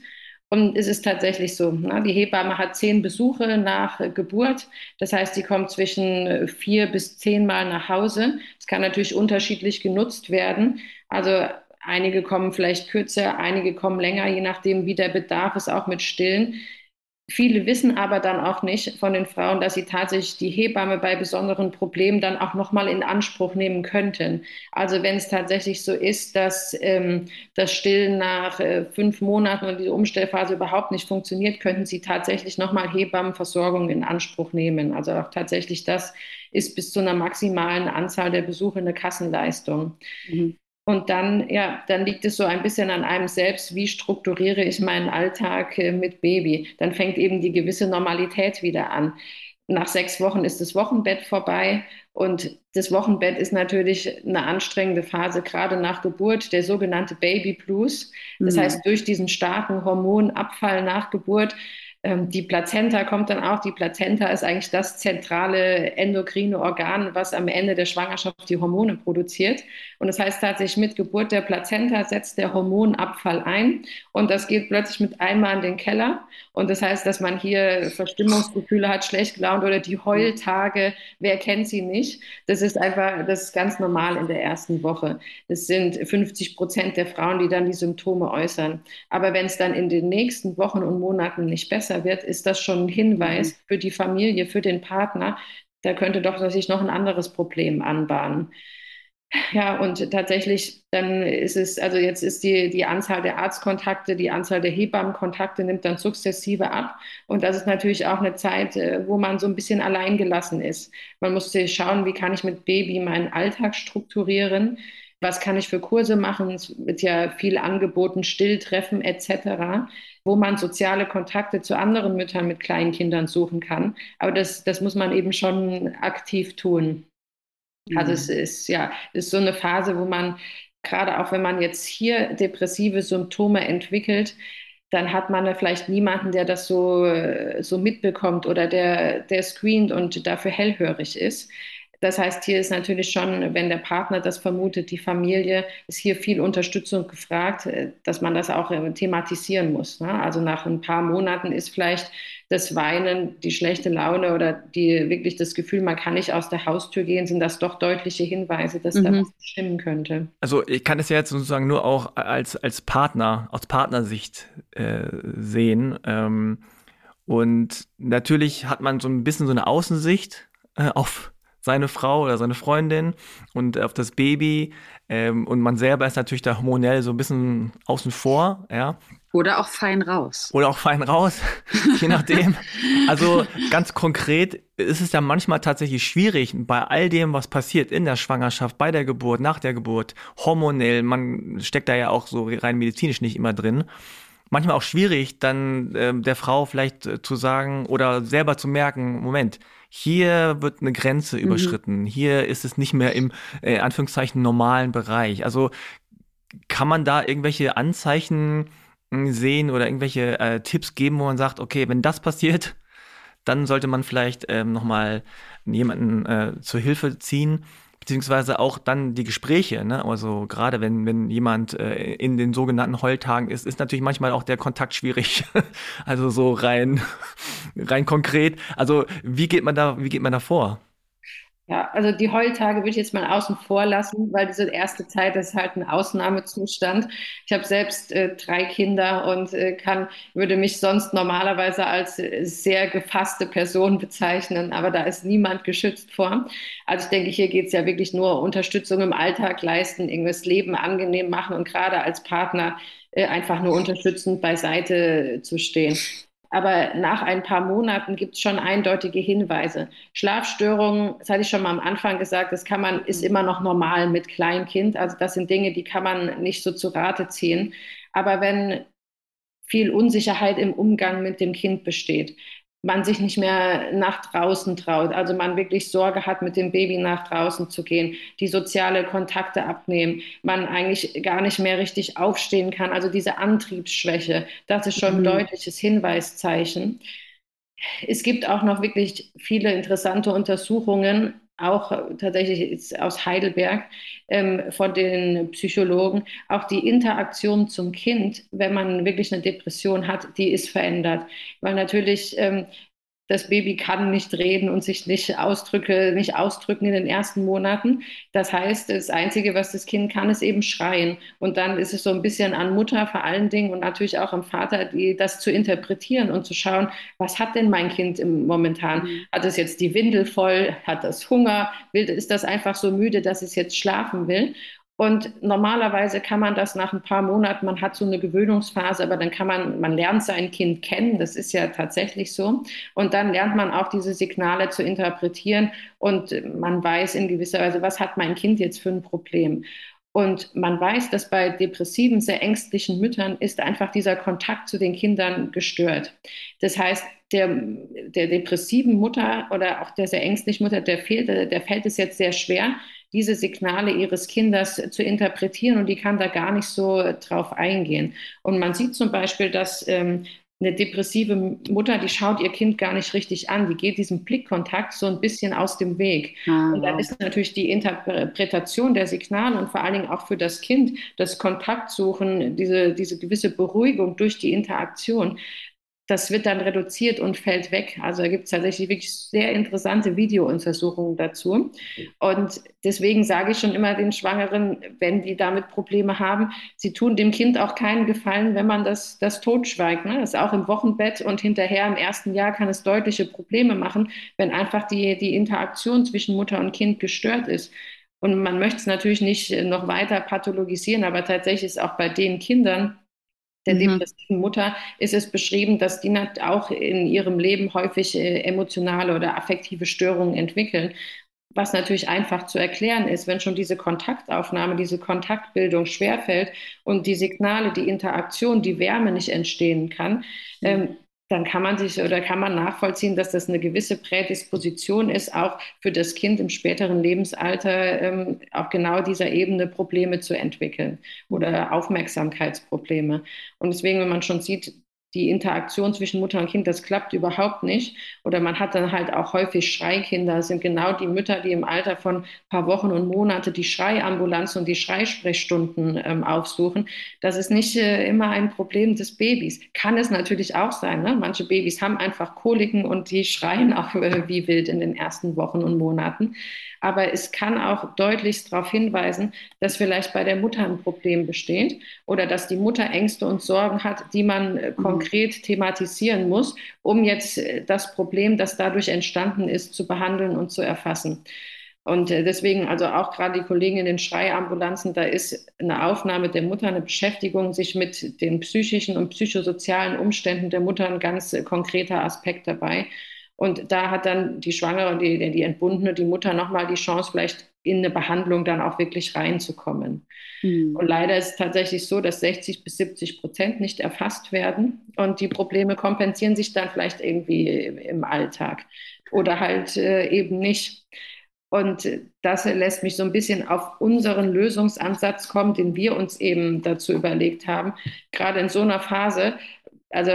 Speaker 4: Und es ist tatsächlich so, ne? die Hebamme hat zehn Besuche nach Geburt. Das heißt, die kommt zwischen vier bis zehn Mal nach Hause. Es kann natürlich unterschiedlich genutzt werden. Also einige kommen vielleicht kürzer, einige kommen länger, je nachdem, wie der Bedarf ist, auch mit Stillen. Viele wissen aber dann auch nicht von den Frauen, dass sie tatsächlich die Hebamme bei besonderen Problemen dann auch nochmal in Anspruch nehmen könnten. Also wenn es tatsächlich so ist, dass ähm, das Stillen nach äh, fünf Monaten und diese Umstellphase überhaupt nicht funktioniert, könnten sie tatsächlich nochmal Hebammenversorgung in Anspruch nehmen. Also auch tatsächlich das ist bis zu einer maximalen Anzahl der Besuche eine Kassenleistung. Mhm. Und dann, ja, dann liegt es so ein bisschen an einem selbst, wie strukturiere ich meinen Alltag äh, mit Baby. Dann fängt eben die gewisse Normalität wieder an. Nach sechs Wochen ist das Wochenbett vorbei und das Wochenbett ist natürlich eine anstrengende Phase, gerade nach Geburt, der sogenannte Baby Blues. Das mhm. heißt, durch diesen starken Hormonabfall nach Geburt die Plazenta kommt dann auch. Die Plazenta ist eigentlich das zentrale endokrine Organ, was am Ende der Schwangerschaft die Hormone produziert. Und das heißt tatsächlich, mit Geburt der Plazenta setzt der Hormonabfall ein und das geht plötzlich mit einmal in den Keller. Und das heißt, dass man hier Verstimmungsgefühle hat, schlecht gelaunt oder die Heultage, wer kennt sie nicht? Das ist einfach, das ist ganz normal in der ersten Woche. Das sind 50 Prozent der Frauen, die dann die Symptome äußern. Aber wenn es dann in den nächsten Wochen und Monaten nicht besser besser wird, ist das schon ein Hinweis mhm. für die Familie, für den Partner. Da könnte doch sich noch ein anderes Problem anbahnen. Ja, und tatsächlich, dann ist es, also jetzt ist die, die Anzahl der Arztkontakte, die Anzahl der Hebammenkontakte nimmt dann sukzessive ab. Und das ist natürlich auch eine Zeit, äh, wo man so ein bisschen alleingelassen ist. Man muss schauen, wie kann ich mit Baby meinen Alltag strukturieren was kann ich für Kurse machen? Es wird ja viel angeboten, Stilltreffen etc., wo man soziale Kontakte zu anderen Müttern mit kleinen Kindern suchen kann. Aber das, das muss man eben schon aktiv tun. Mhm. Also es ist ja ist so eine Phase, wo man gerade auch wenn man jetzt hier depressive Symptome entwickelt, dann hat man da vielleicht niemanden, der das so, so mitbekommt oder der, der screent und dafür hellhörig ist. Das heißt, hier ist natürlich schon, wenn der Partner das vermutet, die Familie, ist hier viel Unterstützung gefragt, äh, dass man das auch äh, thematisieren muss. Ne? Also nach ein paar Monaten ist vielleicht das Weinen, die schlechte Laune oder die wirklich das Gefühl, man kann nicht aus der Haustür gehen, sind das doch deutliche Hinweise, dass mhm. da was stimmen könnte.
Speaker 3: Also ich kann es ja jetzt sozusagen nur auch als, als Partner, aus Partnersicht äh, sehen. Ähm, und natürlich hat man so ein bisschen so eine Außensicht äh, auf seine Frau oder seine Freundin und auf das Baby. Ähm, und man selber ist natürlich da hormonell so ein bisschen außen vor, ja.
Speaker 2: Oder auch fein raus.
Speaker 3: Oder auch fein raus, (laughs) je nachdem. (laughs) Also ganz konkret ist es ja manchmal tatsächlich schwierig, bei all dem, was passiert in der Schwangerschaft, bei der Geburt, nach der Geburt, hormonell, man steckt da ja auch so rein medizinisch nicht immer drin, manchmal auch schwierig, dann äh, der Frau vielleicht äh, zu sagen oder selber zu merken, Moment, hier wird eine Grenze mhm. überschritten, hier ist es nicht mehr im äh, Anführungszeichen normalen Bereich. Also kann man da irgendwelche Anzeichen hm, sehen oder irgendwelche äh, Tipps geben, wo man sagt, okay, wenn das passiert, dann sollte man vielleicht ähm, nochmal jemanden äh, zur Hilfe ziehen beziehungsweise auch dann die Gespräche, ne? Also gerade wenn, wenn jemand äh, in den sogenannten Heultagen ist, ist natürlich manchmal auch der Kontakt schwierig. (laughs) also so rein, rein konkret. Also wie geht man da, wie geht man da vor?
Speaker 4: Ja, also die Heultage würde ich jetzt mal außen vor lassen, weil diese erste Zeit ist halt ein Ausnahmezustand. Ich habe selbst äh, drei Kinder und äh, kann, würde mich sonst normalerweise als äh, sehr gefasste Person bezeichnen, aber da ist niemand geschützt vor. Also ich denke, hier geht es ja wirklich nur Unterstützung im Alltag leisten, irgendwas Leben angenehm machen und gerade als Partner äh, einfach nur unterstützend beiseite zu stehen. Aber nach ein paar Monaten gibt es schon eindeutige Hinweise. Schlafstörungen, das hatte ich schon mal am Anfang gesagt, das kann man, ist immer noch normal mit Kleinkind. Also das sind Dinge, die kann man nicht so zu Rate ziehen. Aber wenn viel Unsicherheit im Umgang mit dem Kind besteht, man sich nicht mehr nach draußen traut, also man wirklich Sorge hat, mit dem Baby nach draußen zu gehen, die soziale Kontakte abnehmen, man eigentlich gar nicht mehr richtig aufstehen kann, also diese Antriebsschwäche, das ist schon ein mhm. deutliches Hinweiszeichen. Es gibt auch noch wirklich viele interessante Untersuchungen, auch tatsächlich aus Heidelberg ähm, von den Psychologen, auch die Interaktion zum Kind, wenn man wirklich eine Depression hat, die ist verändert. Weil natürlich ähm, das Baby kann nicht reden und sich nicht, ausdrücke, nicht ausdrücken in den ersten Monaten. Das heißt, das Einzige, was das Kind kann, ist eben schreien. Und dann ist es so ein bisschen an Mutter vor allen Dingen und natürlich auch am Vater, die, das zu interpretieren und zu schauen, was hat denn mein Kind im, momentan? Mhm. Hat es jetzt die Windel voll? Hat es Hunger? Will, ist das einfach so müde, dass es jetzt schlafen will? Und normalerweise kann man das nach ein paar Monaten, man hat so eine Gewöhnungsphase, aber dann kann man, man lernt sein Kind kennen, das ist ja tatsächlich so. Und dann lernt man auch diese Signale zu interpretieren und man weiß in gewisser Weise, was hat mein Kind jetzt für ein Problem. Und man weiß, dass bei depressiven, sehr ängstlichen Müttern ist einfach dieser Kontakt zu den Kindern gestört. Das heißt, der, der depressiven Mutter oder auch der sehr ängstlichen Mutter, der, fehlt, der fällt es jetzt sehr schwer, diese Signale ihres Kindes zu interpretieren und die kann da gar nicht so drauf eingehen. Und man sieht zum Beispiel, dass ähm, eine depressive Mutter, die schaut ihr Kind gar nicht richtig an, die geht diesem Blickkontakt so ein bisschen aus dem Weg. Ah, und dann ist natürlich die Interpretation der Signale und vor allen Dingen auch für das Kind das Kontaktsuchen, diese, diese gewisse Beruhigung durch die Interaktion, das wird dann reduziert und fällt weg. Also da gibt es tatsächlich wirklich sehr interessante Videountersuchungen dazu. Und deswegen sage ich schon immer den Schwangeren, wenn die damit Probleme haben, sie tun dem Kind auch keinen Gefallen, wenn man das, das totschweigt. Ne? Das ist auch im Wochenbett und hinterher im ersten Jahr kann es deutliche Probleme machen, wenn einfach die, die Interaktion zwischen Mutter und Kind gestört ist. Und man möchte es natürlich nicht noch weiter pathologisieren, aber tatsächlich ist auch bei den Kindern, der mhm. depressiven Mutter ist es beschrieben, dass die auch in ihrem Leben häufig äh, emotionale oder affektive Störungen entwickeln. Was natürlich einfach zu erklären ist, wenn schon diese Kontaktaufnahme, diese Kontaktbildung schwerfällt und die Signale, die Interaktion, die Wärme nicht entstehen kann, mhm. ähm, dann kann man sich oder kann man nachvollziehen, dass das eine gewisse Prädisposition ist, auch für das Kind im späteren Lebensalter ähm, auf genau dieser Ebene Probleme zu entwickeln oder Aufmerksamkeitsprobleme. Und deswegen, wenn man schon sieht, die Interaktion zwischen Mutter und Kind, das klappt überhaupt nicht. Oder man hat dann halt auch häufig Schreikinder. Das sind genau die Mütter, die im Alter von ein paar Wochen und Monate die Schreiambulanz und die Schreisprechstunden ähm, aufsuchen. Das ist nicht äh, immer ein Problem des Babys. Kann es natürlich auch sein. Ne? Manche Babys haben einfach Koliken und die schreien auch äh, wie wild in den ersten Wochen und Monaten aber es kann auch deutlichst darauf hinweisen, dass vielleicht bei der Mutter ein Problem besteht oder dass die Mutter Ängste und Sorgen hat, die man äh, mhm. konkret thematisieren muss, um jetzt äh, das Problem, das dadurch entstanden ist, zu behandeln und zu erfassen. Und äh, deswegen, also auch gerade die Kollegen in den Schreiambulanzen, da ist eine Aufnahme der Mutter, eine Beschäftigung, sich mit den psychischen und psychosozialen Umständen der Mutter ein ganz konkreter Aspekt dabei. Und da hat dann die Schwangere, die, die Entbundene, die Mutter nochmal die Chance, vielleicht in eine Behandlung dann auch wirklich reinzukommen. Mhm. Und leider ist es tatsächlich so, dass 60 bis 70 Prozent nicht erfasst werden und die Probleme kompensieren sich dann vielleicht irgendwie im Alltag. oder halt äh, eben nicht. Und das lässt mich so ein bisschen auf unseren Lösungsansatz kommen, den wir uns eben dazu überlegt haben. Gerade in so einer Phase, also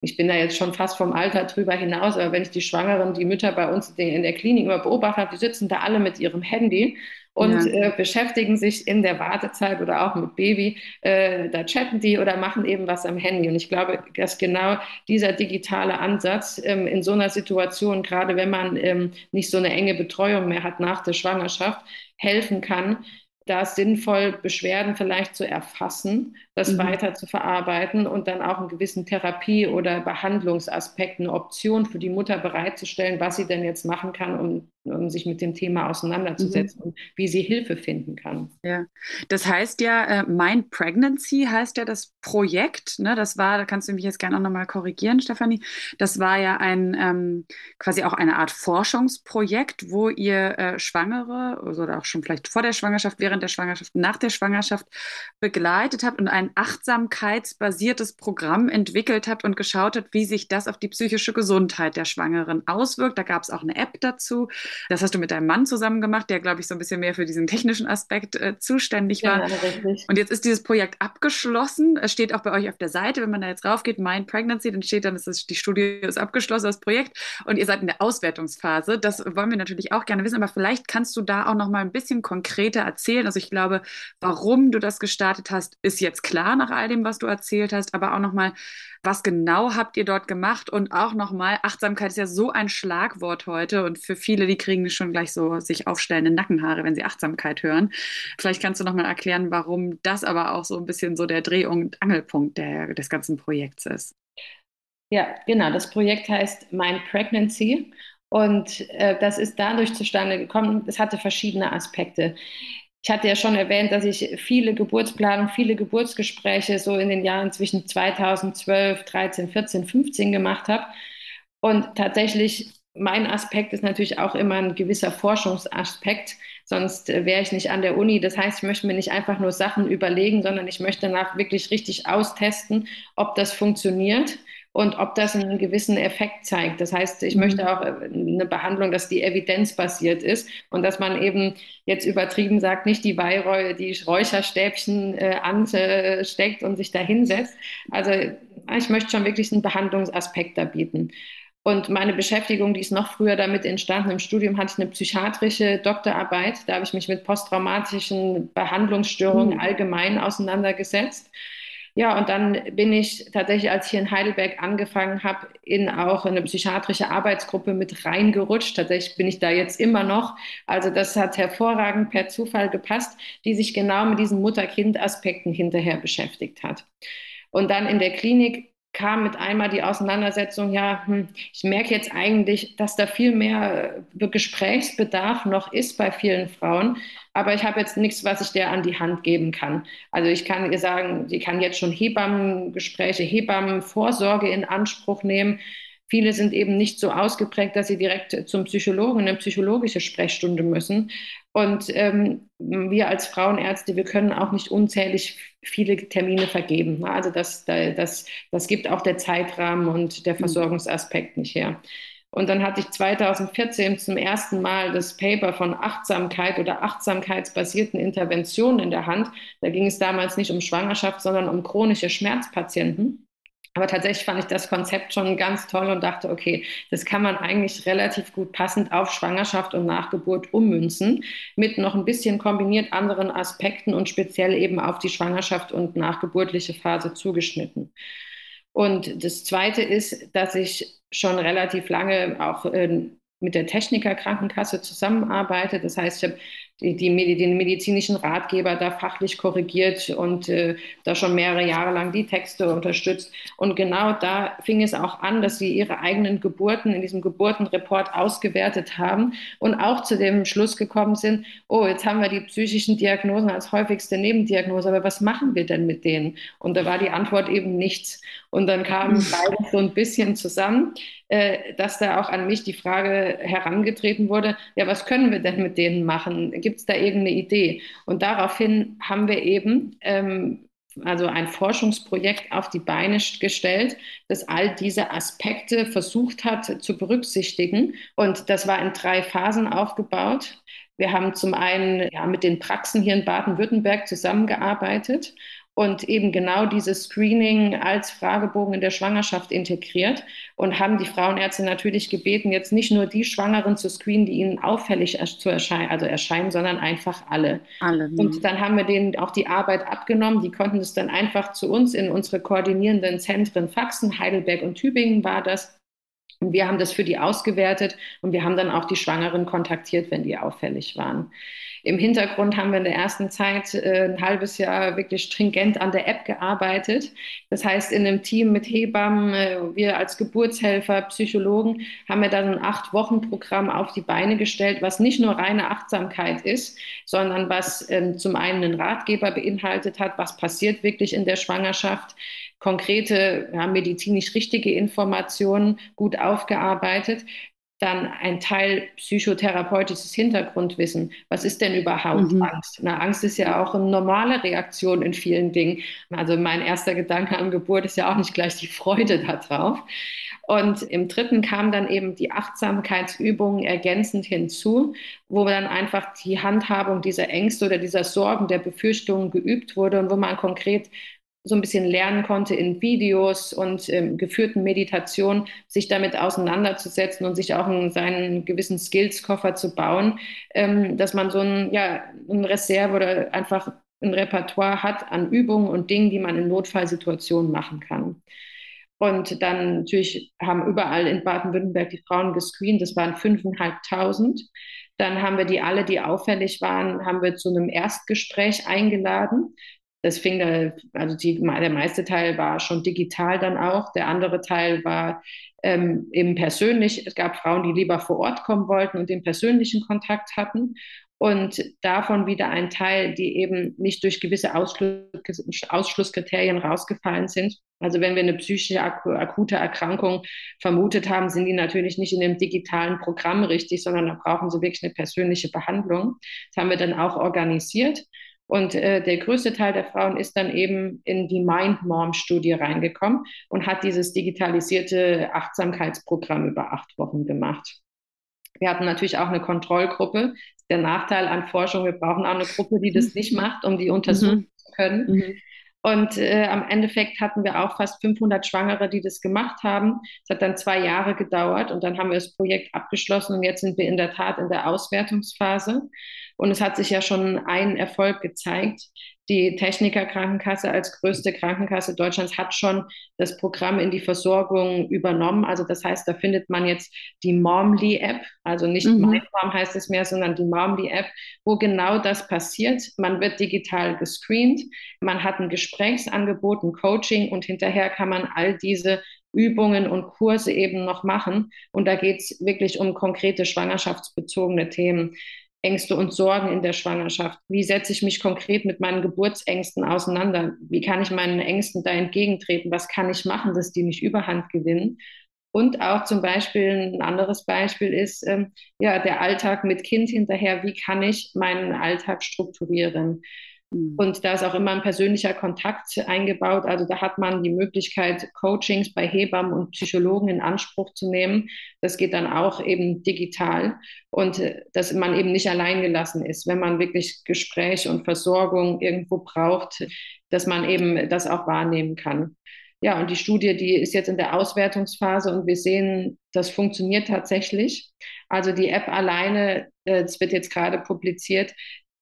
Speaker 4: ich bin da jetzt schon fast vom Alter drüber hinaus, aber wenn ich die Schwangeren, die Mütter bei uns in der Klinik immer beobachtet habe, die sitzen da alle mit ihrem Handy und ja. äh, beschäftigen sich in der Wartezeit oder auch mit Baby. Äh, da chatten die oder machen eben was am Handy. Und ich glaube, dass genau dieser digitale Ansatz ähm, in so einer Situation, gerade wenn man ähm, nicht so eine enge Betreuung mehr hat nach der Schwangerschaft, helfen kann, da sinnvoll Beschwerden vielleicht zu erfassen, das mhm. weiter zu verarbeiten und dann auch einen gewissen Therapie- oder Behandlungsaspekt, eine Option für die Mutter bereitzustellen, was sie denn jetzt machen kann, um sich mit dem Thema auseinanderzusetzen mhm. und wie sie Hilfe finden kann.
Speaker 2: Ja, das heißt ja, äh, Mind Pregnancy heißt ja das Projekt, ne? das war, da kannst du mich jetzt gerne auch nochmal korrigieren, Stefanie, das war ja ein, ähm, quasi auch eine Art Forschungsprojekt, wo ihr äh, Schwangere oder auch schon vielleicht vor der Schwangerschaft, während während der Schwangerschaft, nach der Schwangerschaft begleitet habt und ein achtsamkeitsbasiertes Programm entwickelt habt und geschaut habt, wie sich das auf die psychische Gesundheit der Schwangeren auswirkt. Da gab es auch eine App dazu. Das hast du mit deinem Mann zusammen gemacht, der, glaube ich, so ein bisschen mehr für diesen technischen Aspekt äh, zuständig war. Ja, und jetzt ist dieses Projekt abgeschlossen. Es steht auch bei euch auf der Seite, wenn man da jetzt raufgeht, Mind Pregnancy, dann steht dann, ist die Studie ist abgeschlossen, das Projekt. Und ihr seid in der Auswertungsphase. Das wollen wir natürlich auch gerne wissen, aber vielleicht kannst du da auch noch mal ein bisschen konkreter erzählen. Also ich glaube, warum du das gestartet hast, ist jetzt klar nach all dem, was du erzählt hast, aber auch nochmal, was genau habt ihr dort gemacht und auch nochmal, Achtsamkeit ist ja so ein Schlagwort heute und für viele, die kriegen schon gleich so sich aufstellende Nackenhaare, wenn sie Achtsamkeit hören. Vielleicht kannst du nochmal erklären, warum das aber auch so ein bisschen so der Dreh- und Angelpunkt der, des ganzen Projekts ist.
Speaker 4: Ja, genau. Das Projekt heißt Mind Pregnancy und äh, das ist dadurch zustande gekommen, es hatte verschiedene Aspekte. Ich hatte ja schon erwähnt, dass ich viele Geburtsplanungen, viele Geburtsgespräche so in den Jahren zwischen 2012, 13, 14, 15 gemacht habe. Und tatsächlich, mein Aspekt ist natürlich auch immer ein gewisser Forschungsaspekt, sonst wäre ich nicht an der Uni. Das heißt, ich möchte mir nicht einfach nur Sachen überlegen, sondern ich möchte danach wirklich richtig austesten, ob das funktioniert und ob das einen gewissen Effekt zeigt. Das heißt, ich mhm. möchte auch äh, eine Behandlung, dass die evidenzbasiert ist und dass man eben jetzt übertrieben sagt, nicht die Weihräu die Räucherstäbchen äh, ansteckt und sich da hinsetzt. Also ich möchte schon wirklich einen Behandlungsaspekt da bieten. Und meine Beschäftigung, die ist noch früher damit entstanden. Im Studium hatte ich eine psychiatrische Doktorarbeit. Da habe ich mich mit posttraumatischen Behandlungsstörungen mhm. allgemein auseinandergesetzt. Ja, und dann bin ich tatsächlich, als ich hier in Heidelberg angefangen habe, in auch eine psychiatrische Arbeitsgruppe mit reingerutscht. Tatsächlich bin ich da jetzt immer noch. Also das hat hervorragend per Zufall gepasst, die sich genau mit diesen Mutter-Kind-Aspekten hinterher beschäftigt hat. Und dann in der Klinik kam mit einmal die Auseinandersetzung, ja, hm, ich merke jetzt eigentlich, dass da viel mehr äh, Gesprächsbedarf noch ist bei vielen Frauen, aber ich habe jetzt nichts, was ich der an die Hand geben kann. Also ich kann ihr sagen, sie kann jetzt schon Hebammengespräche, Hebammenvorsorge in Anspruch nehmen. Viele sind eben nicht so ausgeprägt, dass sie direkt zum Psychologen, eine psychologische Sprechstunde müssen. Und ähm, wir als Frauenärzte, wir können auch nicht unzählig viele Termine vergeben. Also das, das, das gibt auch der Zeitrahmen und der mhm. Versorgungsaspekt nicht her. Und dann hatte ich 2014 zum ersten Mal das Paper von Achtsamkeit oder achtsamkeitsbasierten Interventionen in der Hand. Da ging es damals nicht um Schwangerschaft, sondern um chronische Schmerzpatienten. Aber tatsächlich fand ich das Konzept schon ganz toll und dachte, okay, das kann man eigentlich relativ gut passend auf Schwangerschaft und Nachgeburt ummünzen, mit noch ein bisschen kombiniert anderen Aspekten und speziell eben auf die Schwangerschaft und nachgeburtliche Phase zugeschnitten. Und das Zweite ist, dass ich schon relativ lange auch äh, mit der Techniker Krankenkasse zusammenarbeite. Das heißt, ich habe die, die, den medizinischen Ratgeber da fachlich korrigiert und äh, da schon mehrere Jahre lang die Texte unterstützt. Und genau da fing es auch an, dass sie ihre eigenen Geburten in diesem Geburtenreport ausgewertet haben und auch zu dem Schluss gekommen sind, oh, jetzt haben wir die psychischen Diagnosen als häufigste Nebendiagnose, aber was machen wir denn mit denen? Und da war die Antwort eben nichts. Und dann kam beides so ein bisschen zusammen, äh, dass da auch an mich die Frage herangetreten wurde, ja, was können wir denn mit denen machen? Gibt es da irgendeine Idee? Und daraufhin haben wir eben ähm, also ein Forschungsprojekt auf die Beine gestellt, das all diese Aspekte versucht hat zu berücksichtigen. Und das war in drei Phasen aufgebaut. Wir haben zum einen ja, mit den Praxen hier in Baden-Württemberg zusammengearbeitet und eben genau dieses Screening als Fragebogen in der Schwangerschaft integriert und haben die Frauenärzte natürlich gebeten, jetzt nicht nur die Schwangeren zu screenen, die ihnen auffällig zu erscheinen, also erscheinen, sondern einfach alle. alle und ja. dann haben wir denen auch die Arbeit abgenommen. Die konnten es dann einfach zu uns in unsere koordinierenden Zentren faxen. Heidelberg und Tübingen war das. Und wir haben das für die ausgewertet und wir haben dann auch die Schwangeren kontaktiert, wenn die auffällig waren. Im Hintergrund haben wir in der ersten Zeit äh, ein halbes Jahr wirklich stringent an der App gearbeitet. Das heißt, in einem Team mit Hebammen, äh, wir als Geburtshelfer, Psychologen, haben wir dann ein Acht-Wochen-Programm auf die Beine gestellt, was nicht nur reine Achtsamkeit ist, sondern was ähm, zum einen einen Ratgeber beinhaltet hat, was passiert wirklich in der Schwangerschaft, konkrete, ja, medizinisch richtige Informationen gut aufgearbeitet, dann ein Teil psychotherapeutisches Hintergrundwissen. Was ist denn überhaupt mhm. Angst? Na, Angst ist ja auch eine normale Reaktion in vielen Dingen. Also mein erster Gedanke an Geburt ist ja auch nicht gleich die Freude darauf. Und im dritten kam dann eben die Achtsamkeitsübungen ergänzend hinzu, wo dann einfach die Handhabung dieser Ängste oder dieser Sorgen, der Befürchtungen geübt wurde und wo man konkret so ein bisschen lernen konnte in Videos und ähm, geführten Meditationen, sich damit auseinanderzusetzen und sich auch in seinen gewissen Skills-Koffer zu bauen, ähm, dass man so ein, ja, ein Reserve oder einfach ein Repertoire hat an Übungen und Dingen, die man in Notfallsituationen machen kann. Und dann natürlich haben überall in Baden-Württemberg die Frauen gescreent, das waren 5.500. Dann haben wir die alle, die auffällig waren, haben wir zu einem Erstgespräch eingeladen das fing da, also die, der meiste Teil war schon digital dann auch, der andere Teil war ähm, eben persönlich. Es gab Frauen, die lieber vor Ort kommen wollten und den persönlichen Kontakt hatten. Und davon wieder ein Teil, die eben nicht durch gewisse Ausschluss, Ausschlusskriterien rausgefallen sind. Also wenn wir eine psychische akute Erkrankung vermutet haben, sind die natürlich nicht in dem digitalen Programm richtig, sondern da brauchen sie wirklich eine persönliche Behandlung. Das haben wir dann auch organisiert. Und äh, der größte Teil der Frauen ist dann eben in die Mind-Mom-Studie reingekommen und hat dieses digitalisierte Achtsamkeitsprogramm über acht Wochen gemacht. Wir hatten natürlich auch eine Kontrollgruppe. Der Nachteil an Forschung, wir brauchen auch eine Gruppe, die das nicht macht, um die untersuchen mhm. zu können. Mhm. Und äh, am Endeffekt hatten wir auch fast 500 Schwangere, die das gemacht haben. Es hat dann zwei Jahre gedauert und dann haben wir das Projekt abgeschlossen und jetzt sind wir in der Tat in der Auswertungsphase. Und es hat sich ja schon ein Erfolg gezeigt. Die Techniker Krankenkasse als größte Krankenkasse Deutschlands hat schon das Programm in die Versorgung übernommen. Also das heißt, da findet man jetzt die Momly-App, also nicht mhm. MyMom heißt es mehr, sondern die Momly-App, wo genau das passiert. Man wird digital gescreent, man hat ein Gesprächsangebot, ein Coaching und hinterher kann man all diese Übungen und Kurse eben noch machen. Und da geht es wirklich um konkrete schwangerschaftsbezogene Themen. Ängste und Sorgen in der Schwangerschaft? Wie setze ich mich konkret mit meinen Geburtsängsten auseinander? Wie kann ich meinen Ängsten da entgegentreten? Was kann ich machen, dass die nicht überhand gewinnen? Und auch zum Beispiel ein anderes Beispiel ist ähm, ja der Alltag mit Kind hinterher. Wie kann ich meinen Alltag strukturieren? Mhm. Und da ist auch immer ein persönlicher Kontakt eingebaut. Also da hat man die Möglichkeit, Coachings bei Hebammen und Psychologen in Anspruch zu nehmen. Das geht dann auch eben digital und äh, dass man eben nicht allein gelassen ist, wenn man wirklich Gespräch und Versorgung irgendwo braucht, dass man eben das auch wahrnehmen kann. Ja, und die Studie, die ist jetzt in der Auswertungsphase und wir sehen, das funktioniert tatsächlich. Also die App alleine, es äh, wird jetzt gerade publiziert,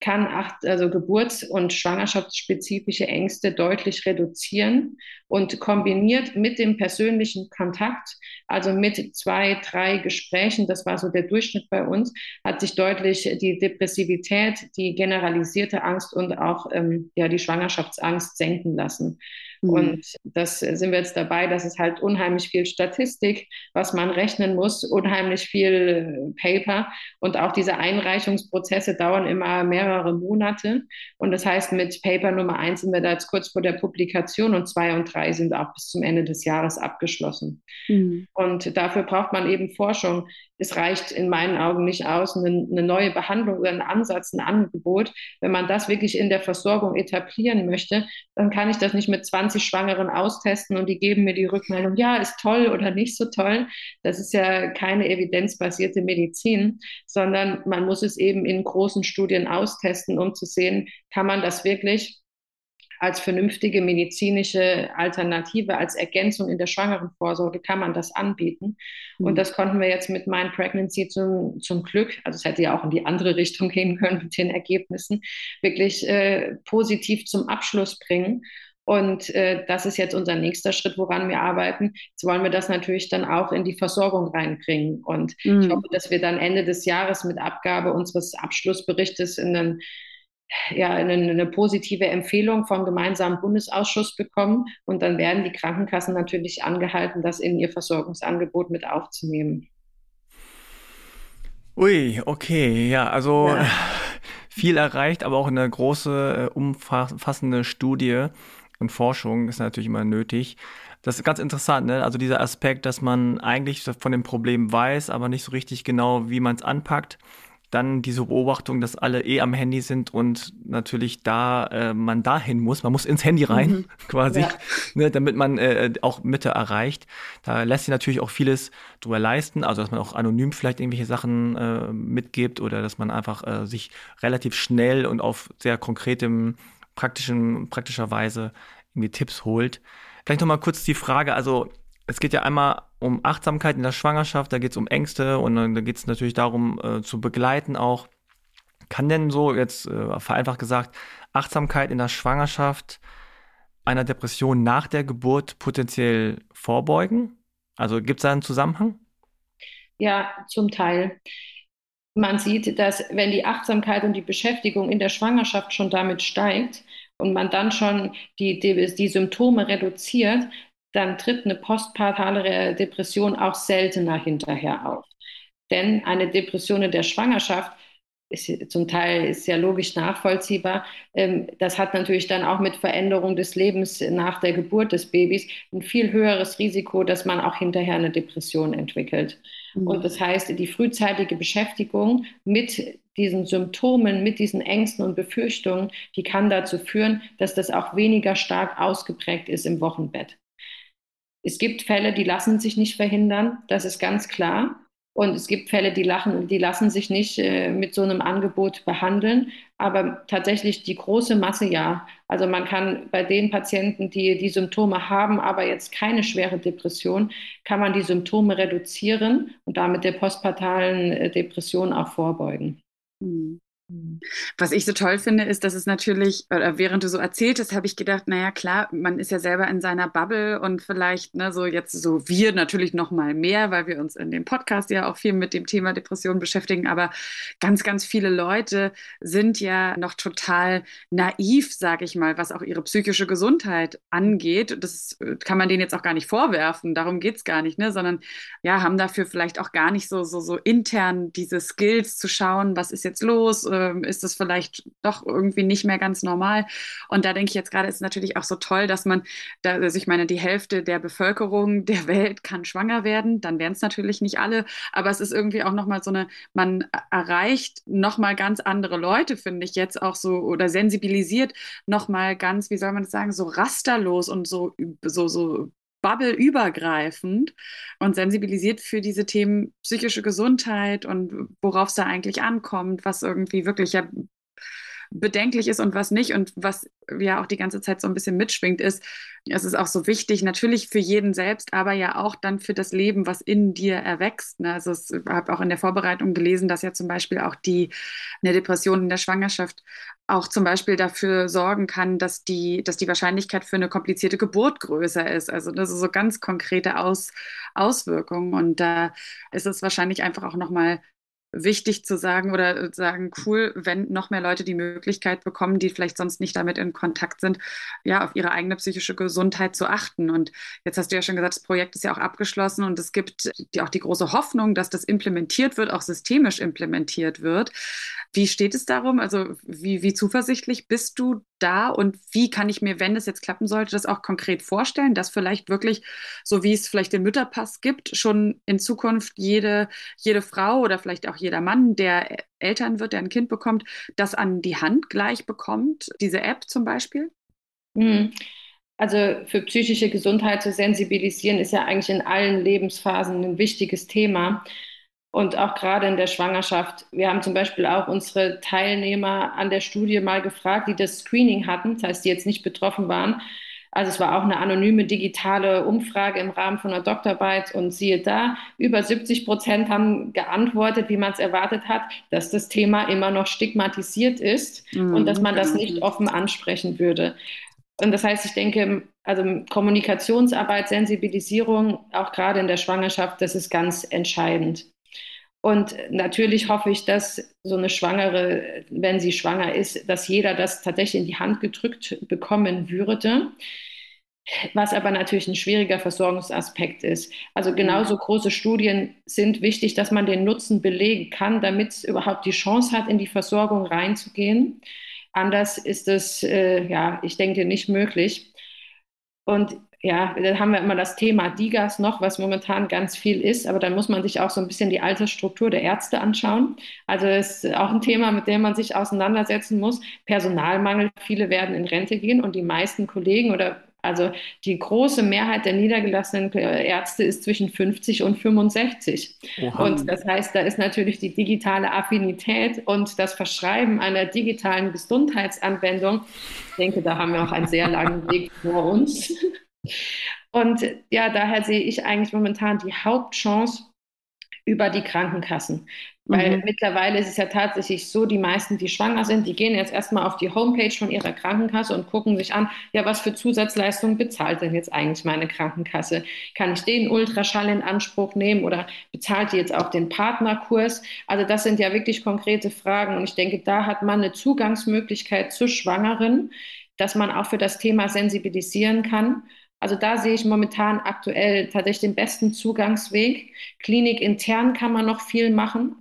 Speaker 4: kann acht, also geburts- und schwangerschaftsspezifische Ängste deutlich reduzieren und kombiniert mit dem persönlichen Kontakt, also mit zwei, drei Gesprächen, das war so der Durchschnitt bei uns, hat sich deutlich die Depressivität, die generalisierte Angst und auch ähm, ja, die Schwangerschaftsangst senken lassen. Mhm. Und das sind wir jetzt dabei, dass es halt unheimlich viel Statistik, was man rechnen muss, unheimlich viel Paper und auch diese Einreichungsprozesse dauern immer mehrere Monate. Und das heißt, mit Paper Nummer eins sind wir da jetzt kurz vor der Publikation und zwei und drei sind auch bis zum Ende des Jahres abgeschlossen. Mhm. Und dafür braucht man eben Forschung. Es reicht in meinen Augen nicht aus, eine, eine neue Behandlung oder einen Ansatz, ein Angebot. Wenn man das wirklich in der Versorgung etablieren möchte, dann kann ich das nicht mit 20 Schwangeren austesten und die geben mir die Rückmeldung, ja, ist toll oder nicht so toll. Das ist ja keine evidenzbasierte Medizin, sondern man muss es eben in großen Studien austesten, um zu sehen, kann man das wirklich als vernünftige medizinische Alternative, als Ergänzung in der Schwangerenvorsorge kann man das anbieten. Mhm. Und das konnten wir jetzt mit Mind Pregnancy zum, zum Glück, also es hätte ja auch in die andere Richtung (laughs) gehen können mit den Ergebnissen, wirklich äh, positiv zum Abschluss bringen. Und äh, das ist jetzt unser nächster Schritt, woran wir arbeiten. Jetzt wollen wir das natürlich dann auch in die Versorgung reinbringen. Und mhm. ich hoffe, dass wir dann Ende des Jahres mit Abgabe unseres Abschlussberichtes in einen ja, eine, eine, positive Empfehlung vom gemeinsamen Bundesausschuss bekommen. Und dann werden die Krankenkassen natürlich angehalten, das in ihr Versorgungsangebot mit aufzunehmen.
Speaker 3: Ui, okay, ja, also ja. (laughs) viel erreicht, aber auch eine große, äh, umfassende Studie und Forschung ist natürlich immer nötig. Das ist ganz interessant, ne? Also dieser Aspekt, dass man eigentlich von dem Problem weiß, aber nicht so richtig genau, wie man es anpackt dann diese Beobachtung, dass alle eh am Handy sind und natürlich da äh, man dahin muss, man muss ins Handy rein mhm. (laughs) quasi, ja. ne, damit man äh, auch Mitte erreicht. Da lässt sich natürlich auch vieles drüber leisten, also dass man auch anonym vielleicht irgendwelche Sachen äh, mitgibt oder dass man einfach äh, sich relativ schnell und auf sehr konkretem, praktischen, praktischer Weise irgendwie Tipps holt. Vielleicht noch mal kurz die Frage, also es geht ja einmal um Achtsamkeit in der Schwangerschaft, da geht es um Ängste und dann, da geht es natürlich darum äh, zu begleiten auch. Kann denn so, jetzt äh, vereinfacht gesagt, Achtsamkeit in der Schwangerschaft einer Depression nach der Geburt potenziell vorbeugen? Also gibt es da einen Zusammenhang?
Speaker 4: Ja, zum Teil. Man sieht, dass wenn die Achtsamkeit und die Beschäftigung in der Schwangerschaft schon damit steigt und man dann schon die, die, die Symptome reduziert, dann tritt eine postpartale Depression auch seltener hinterher auf. Denn eine Depression in der Schwangerschaft ist zum Teil ist ja logisch nachvollziehbar. Ähm, das hat natürlich dann auch mit Veränderung des Lebens nach der Geburt des Babys ein viel höheres Risiko, dass man auch hinterher eine Depression entwickelt. Mhm. Und das heißt, die frühzeitige Beschäftigung mit diesen Symptomen, mit diesen Ängsten und Befürchtungen, die kann dazu führen, dass das auch weniger stark ausgeprägt ist im Wochenbett. Es gibt Fälle, die lassen sich nicht verhindern, das ist ganz klar. Und es gibt Fälle, die, lachen, die lassen sich nicht äh, mit so einem Angebot behandeln. Aber tatsächlich die große Masse ja. Also man kann bei den Patienten, die die Symptome haben, aber jetzt keine schwere Depression, kann man die Symptome reduzieren und damit der postpartalen äh, Depression auch vorbeugen.
Speaker 2: Mhm. Mhm. Was ich so toll finde, ist, dass es natürlich, während du so erzählt hast, habe ich gedacht, naja, klar, man ist ja selber in seiner Bubble und vielleicht, ne, so jetzt so wir natürlich noch mal mehr, weil wir uns in dem Podcast ja auch viel mit dem Thema Depression beschäftigen, aber ganz, ganz viele Leute sind ja noch total naiv, sage ich mal, was auch ihre psychische Gesundheit angeht. Das kann man denen jetzt auch gar nicht vorwerfen, darum geht es gar nicht, ne, sondern ja, haben dafür vielleicht auch gar nicht so, so, so intern diese Skills zu schauen, was ist jetzt los, äh, ist das vielleicht doch irgendwie nicht mehr ganz normal. Und da denke ich jetzt gerade, ist es natürlich auch so toll, dass man, da, also ich meine, die Hälfte der Bevölkerung (laughs) der Welt kann schwanger werden. Dann wären es natürlich nicht alle, aber es ist irgendwie auch nochmal so eine, man erreicht nochmal ganz andere Leute, finde ich jetzt auch so, oder sensibilisiert nochmal ganz, wie soll man das sagen, so rasterlos und so, so, so Bubble-übergreifend und sensibilisiert für diese Themen psychische Gesundheit und worauf es da eigentlich ankommt, was irgendwie wirklich ja bedenklich ist und was nicht. Und was ja auch die ganze Zeit so ein bisschen mitschwingt, ist, es ist auch so wichtig, natürlich für jeden selbst, aber ja auch dann für das Leben, was in dir erwächst. Ne? Also ich habe auch in der Vorbereitung gelesen, dass ja zum Beispiel auch die eine Depression in der Schwangerschaft auch zum Beispiel dafür sorgen kann, dass die, dass die Wahrscheinlichkeit für eine komplizierte Geburt größer ist. Also das ist so ganz konkrete Aus, Auswirkungen. Und da ist es wahrscheinlich einfach auch nochmal wichtig zu sagen oder sagen, cool, wenn noch mehr Leute die Möglichkeit bekommen, die vielleicht sonst nicht damit in Kontakt sind, ja, auf ihre eigene psychische Gesundheit zu achten. Und jetzt hast du ja schon gesagt, das Projekt ist ja auch abgeschlossen und es gibt die, auch die große Hoffnung, dass das implementiert wird, auch systemisch implementiert wird. Wie steht es darum? Also wie, wie zuversichtlich bist du da und wie kann ich mir, wenn es jetzt klappen sollte, das auch konkret vorstellen, dass vielleicht wirklich, so wie es vielleicht den Mütterpass gibt, schon in Zukunft jede, jede Frau oder vielleicht auch jeder Mann, der Eltern wird, der ein Kind bekommt, das an die Hand gleich bekommt, diese App zum Beispiel?
Speaker 4: Mhm. Also für psychische Gesundheit zu sensibilisieren ist ja eigentlich in allen Lebensphasen ein wichtiges Thema. Und auch gerade in der Schwangerschaft. Wir haben zum Beispiel auch unsere Teilnehmer an der Studie mal gefragt, die das Screening hatten, das heißt, die jetzt nicht betroffen waren. Also es war auch eine anonyme digitale Umfrage im Rahmen von einer Doktorarbeit und siehe da, über 70 Prozent haben geantwortet, wie man es erwartet hat, dass das Thema immer noch stigmatisiert ist mhm. und dass man das nicht offen ansprechen würde. Und das heißt, ich denke, also Kommunikationsarbeit, Sensibilisierung, auch gerade in der Schwangerschaft, das ist ganz entscheidend. Und natürlich hoffe ich, dass so eine Schwangere, wenn sie schwanger ist, dass jeder das tatsächlich in die Hand gedrückt bekommen würde. Was aber natürlich ein schwieriger Versorgungsaspekt ist. Also genauso große Studien sind wichtig, dass man den Nutzen belegen kann, damit es überhaupt die Chance hat, in die Versorgung reinzugehen. Anders ist es, äh, ja, ich denke, nicht möglich. Und ja, dann haben wir immer das Thema Digas noch, was momentan ganz viel ist, aber dann muss man sich auch so ein bisschen die Altersstruktur der Ärzte anschauen. Also es ist auch ein Thema, mit dem man sich auseinandersetzen muss. Personalmangel, viele werden in Rente gehen und die meisten Kollegen oder also die große Mehrheit der niedergelassenen Ärzte ist zwischen 50 und 65. Oha. Und das heißt, da ist natürlich die digitale Affinität und das Verschreiben einer digitalen Gesundheitsanwendung. Ich denke, da haben wir auch einen sehr langen Weg vor uns. Und ja, daher sehe ich eigentlich momentan die Hauptchance über die Krankenkassen. Weil mhm. mittlerweile ist es ja tatsächlich so, die meisten, die schwanger sind, die gehen jetzt erstmal auf die Homepage von ihrer Krankenkasse und gucken sich an, ja, was für Zusatzleistungen bezahlt denn jetzt eigentlich meine Krankenkasse? Kann ich den Ultraschall in Anspruch nehmen oder bezahlt die jetzt auch den Partnerkurs? Also das sind ja wirklich konkrete Fragen und ich denke, da hat man eine Zugangsmöglichkeit zu Schwangeren, dass man auch für das Thema sensibilisieren kann also da sehe ich momentan aktuell tatsächlich den besten Zugangsweg. Klinik intern kann man noch viel machen,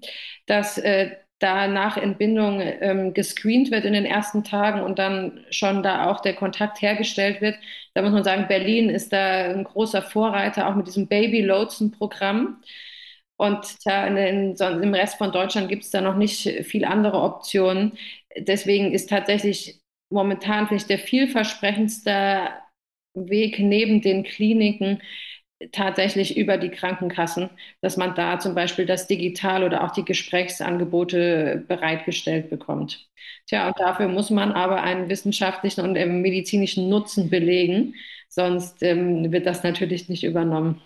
Speaker 4: dass äh, da nach Entbindung ähm, gescreent wird in den ersten Tagen und dann schon da auch der Kontakt hergestellt wird. Da muss man sagen, Berlin ist da ein großer Vorreiter, auch mit diesem Baby-Lotsen-Programm. Und ja, in, in, im Rest von Deutschland gibt es da noch nicht viel andere Optionen. Deswegen ist tatsächlich momentan finde ich der vielversprechendste Weg neben den Kliniken tatsächlich über die Krankenkassen, dass man da zum Beispiel das Digital oder auch die Gesprächsangebote bereitgestellt bekommt. Tja, und dafür muss man aber einen wissenschaftlichen und medizinischen Nutzen belegen, sonst ähm, wird das natürlich nicht übernommen.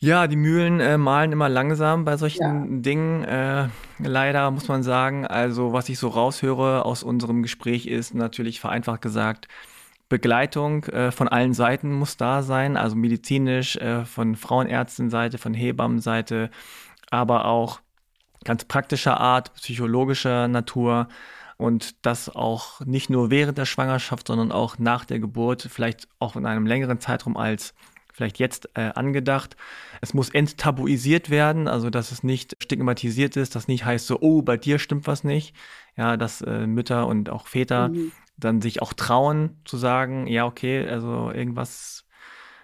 Speaker 3: Ja, die Mühlen äh, malen immer langsam bei solchen ja. Dingen. Äh, leider muss man sagen, also was ich so raushöre aus unserem Gespräch ist natürlich vereinfacht gesagt, Begleitung äh, von allen Seiten muss da sein, also medizinisch, äh, von Frauenärztenseite, von Hebammenseite, aber auch ganz praktischer Art, psychologischer Natur und das auch nicht nur während der Schwangerschaft, sondern auch nach der Geburt, vielleicht auch in einem längeren Zeitraum als vielleicht jetzt äh, angedacht. Es muss enttabuisiert werden, also dass es nicht stigmatisiert ist, dass nicht heißt so, oh, bei dir stimmt was nicht. Ja, dass äh, Mütter und auch Väter mhm dann sich auch trauen zu sagen, ja, okay, also irgendwas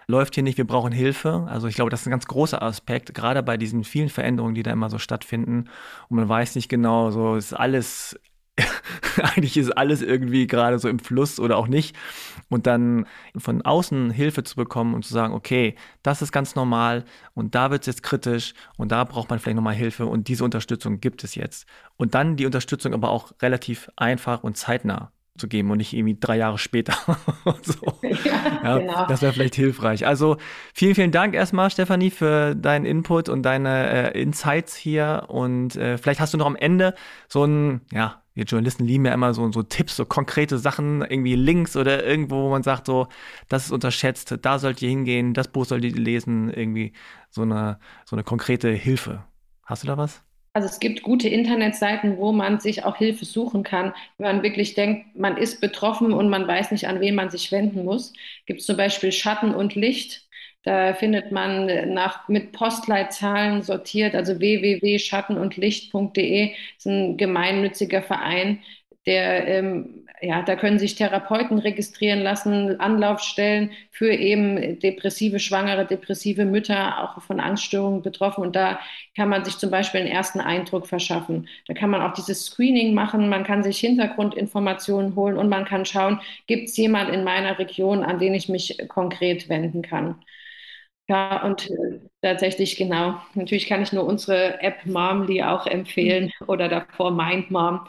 Speaker 3: läuft hier nicht, wir brauchen Hilfe. Also ich glaube, das ist ein ganz großer Aspekt, gerade bei diesen vielen Veränderungen, die da immer so stattfinden. Und man weiß nicht genau, so ist alles, (laughs) eigentlich ist alles irgendwie gerade so im Fluss oder auch nicht. Und dann von außen Hilfe zu bekommen und zu sagen, okay, das ist ganz normal und da wird es jetzt kritisch und da braucht man vielleicht nochmal Hilfe und diese Unterstützung gibt es jetzt. Und dann die Unterstützung aber auch relativ einfach und zeitnah zu geben und nicht irgendwie drei Jahre später. (laughs) so. ja, ja, genau. Das wäre vielleicht hilfreich. Also vielen, vielen Dank erstmal, Stefanie, für deinen Input und deine äh, Insights hier. Und äh, vielleicht hast du noch am Ende so ein, ja, wir Journalisten lieben ja immer so, so Tipps, so konkrete Sachen, irgendwie Links oder irgendwo, wo man sagt, so, das ist unterschätzt, da sollt ihr hingehen, das Buch sollt ihr lesen, irgendwie so eine, so eine konkrete Hilfe. Hast du da was?
Speaker 4: Also es gibt gute Internetseiten, wo man sich auch Hilfe suchen kann. Wenn man wirklich denkt, man ist betroffen und man weiß nicht, an wen man sich wenden muss, gibt es zum Beispiel Schatten und Licht. Da findet man nach, mit Postleitzahlen sortiert, also www.schattenundlicht.de ist ein gemeinnütziger Verein, der, ähm, ja, da können sich Therapeuten registrieren lassen, Anlaufstellen für eben depressive Schwangere, depressive Mütter, auch von Angststörungen betroffen. Und da kann man sich zum Beispiel einen ersten Eindruck verschaffen. Da kann man auch dieses Screening machen, man kann sich Hintergrundinformationen holen und man kann schauen, gibt es jemand in meiner Region, an den ich mich konkret wenden kann. Ja, und äh, tatsächlich genau. Natürlich kann ich nur unsere App Momly auch empfehlen mhm. oder davor Mind Mom,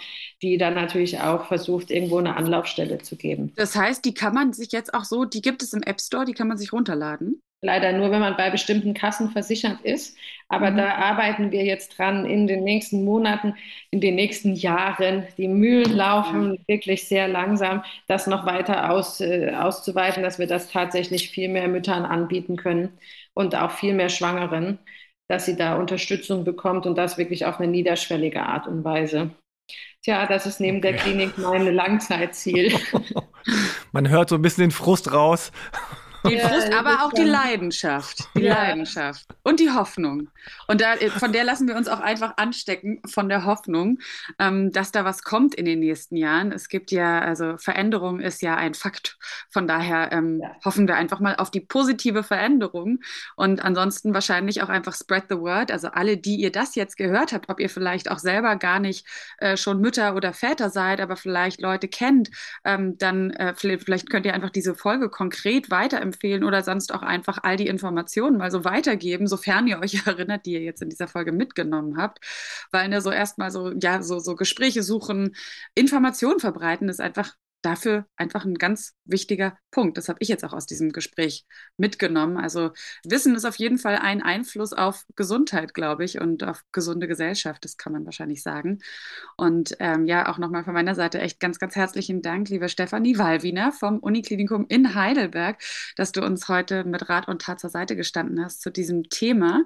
Speaker 4: die dann natürlich auch versucht, irgendwo eine Anlaufstelle zu geben.
Speaker 2: Das heißt, die kann man sich jetzt auch so, die gibt es im App Store, die kann man sich runterladen?
Speaker 4: Leider nur, wenn man bei bestimmten Kassen versichert ist. Aber mhm. da arbeiten wir jetzt dran in den nächsten Monaten, in den nächsten Jahren. Die Mühlen laufen mhm. wirklich sehr langsam, das noch weiter aus, äh, auszuweiten, dass wir das tatsächlich viel mehr Müttern anbieten können und auch viel mehr Schwangeren, dass sie da Unterstützung bekommt und das wirklich auf eine niederschwellige Art und Weise. Tja, das ist neben okay. der Klinik mein Langzeitziel. (laughs)
Speaker 3: Man hört so ein bisschen den Frust raus.
Speaker 2: Die Frust, aber auch die Leidenschaft. Die ja. Leidenschaft. Und die Hoffnung. Und da, äh, von der lassen wir uns auch einfach anstecken, von der Hoffnung, ähm, dass da was kommt in den nächsten Jahren. Es gibt ja, also Veränderung ist ja ein Fakt. Von daher ähm, ja. hoffen wir einfach mal auf die positive Veränderung. Und ansonsten wahrscheinlich auch einfach spread the word. Also alle, die ihr das jetzt gehört habt, ob ihr vielleicht auch selber gar nicht äh, schon Mütter oder Väter seid, aber vielleicht Leute kennt, ähm, dann äh, vielleicht könnt ihr einfach diese Folge konkret weiterempfehlen weiterempfehlen oder sonst auch einfach all die Informationen mal so weitergeben, sofern ihr (laughs) euch erinnert, die ihr jetzt in dieser Folge mitgenommen habt. Weil ne, so erstmal so, ja, so, so Gespräche suchen, Informationen verbreiten ist einfach dafür einfach ein ganz wichtiger Punkt. Das habe ich jetzt auch aus diesem Gespräch mitgenommen. Also Wissen ist auf jeden Fall ein Einfluss auf Gesundheit, glaube ich, und auf gesunde Gesellschaft, das kann man wahrscheinlich sagen. Und ähm, ja, auch nochmal von meiner Seite echt ganz, ganz herzlichen Dank, liebe Stefanie Wallwiener vom Uniklinikum in Heidelberg, dass du uns heute mit Rat und Tat zur Seite gestanden hast zu diesem Thema.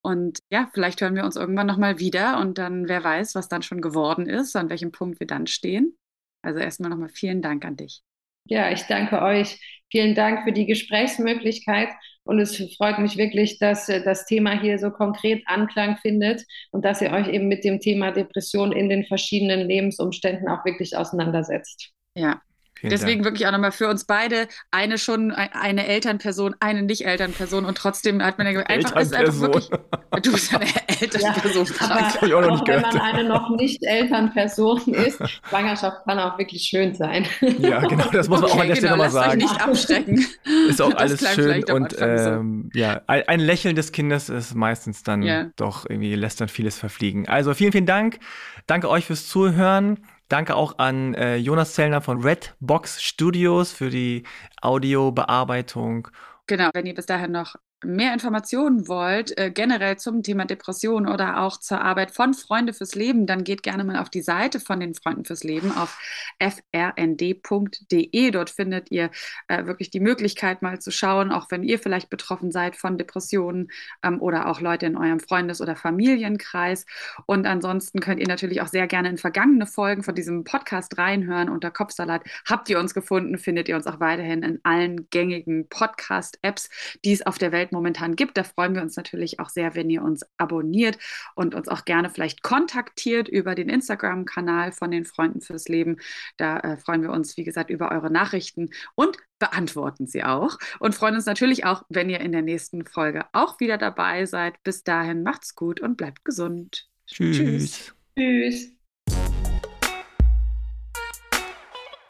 Speaker 2: Und ja, vielleicht hören wir uns irgendwann nochmal wieder und dann, wer weiß, was dann schon geworden ist, an welchem Punkt wir dann stehen. Also erstmal nochmal vielen Dank an dich.
Speaker 4: Ja, ich danke euch. Vielen Dank für die Gesprächsmöglichkeit. Und es freut mich wirklich, dass äh, das Thema hier so konkret Anklang findet und dass ihr euch eben mit dem Thema Depression in den verschiedenen Lebensumständen auch wirklich auseinandersetzt.
Speaker 2: Ja, Vielen Deswegen Dank. wirklich auch nochmal für uns beide eine schon eine Elternperson, eine Nicht-Elternperson und trotzdem hat man ja einfach, ist einfach wirklich, du bist eine (laughs) Elternperson.
Speaker 4: Ja, aber ich auch, auch wenn man eine noch Nicht-Elternperson (laughs) ist, Schwangerschaft kann auch wirklich schön sein.
Speaker 3: Ja, genau, das muss man okay, auch an der genau, Stelle nochmal sagen.
Speaker 2: Euch nicht abstecken.
Speaker 3: Ist auch alles schön und ähm, ja, ein Lächeln des Kindes ist meistens dann ja. doch irgendwie lässt dann vieles verfliegen. Also vielen, vielen Dank. Danke euch fürs Zuhören. Danke auch an äh, Jonas Zellner von Redbox Studios für die Audiobearbeitung.
Speaker 2: Genau, wenn ihr bis dahin noch mehr Informationen wollt, äh, generell zum Thema Depression oder auch zur Arbeit von Freunde fürs Leben, dann geht gerne mal auf die Seite von den Freunden fürs Leben auf frnd.de. Dort findet ihr äh, wirklich die Möglichkeit, mal zu schauen, auch wenn ihr vielleicht betroffen seid von Depressionen ähm, oder auch Leute in eurem Freundes- oder Familienkreis. Und ansonsten könnt ihr natürlich auch sehr gerne in vergangene Folgen von diesem Podcast reinhören. Unter Kopfsalat habt ihr uns gefunden, findet ihr uns auch weiterhin in allen gängigen Podcast-Apps, die es auf der Welt momentan gibt. Da freuen wir uns natürlich auch sehr, wenn ihr uns abonniert und uns auch gerne vielleicht kontaktiert über den Instagram-Kanal von den Freunden fürs Leben. Da äh, freuen wir uns, wie gesagt, über eure Nachrichten und beantworten sie auch. Und freuen uns natürlich auch, wenn ihr in der nächsten Folge auch wieder dabei seid. Bis dahin macht's gut und bleibt gesund.
Speaker 3: Tschüss. Tschüss.
Speaker 4: Tschüss.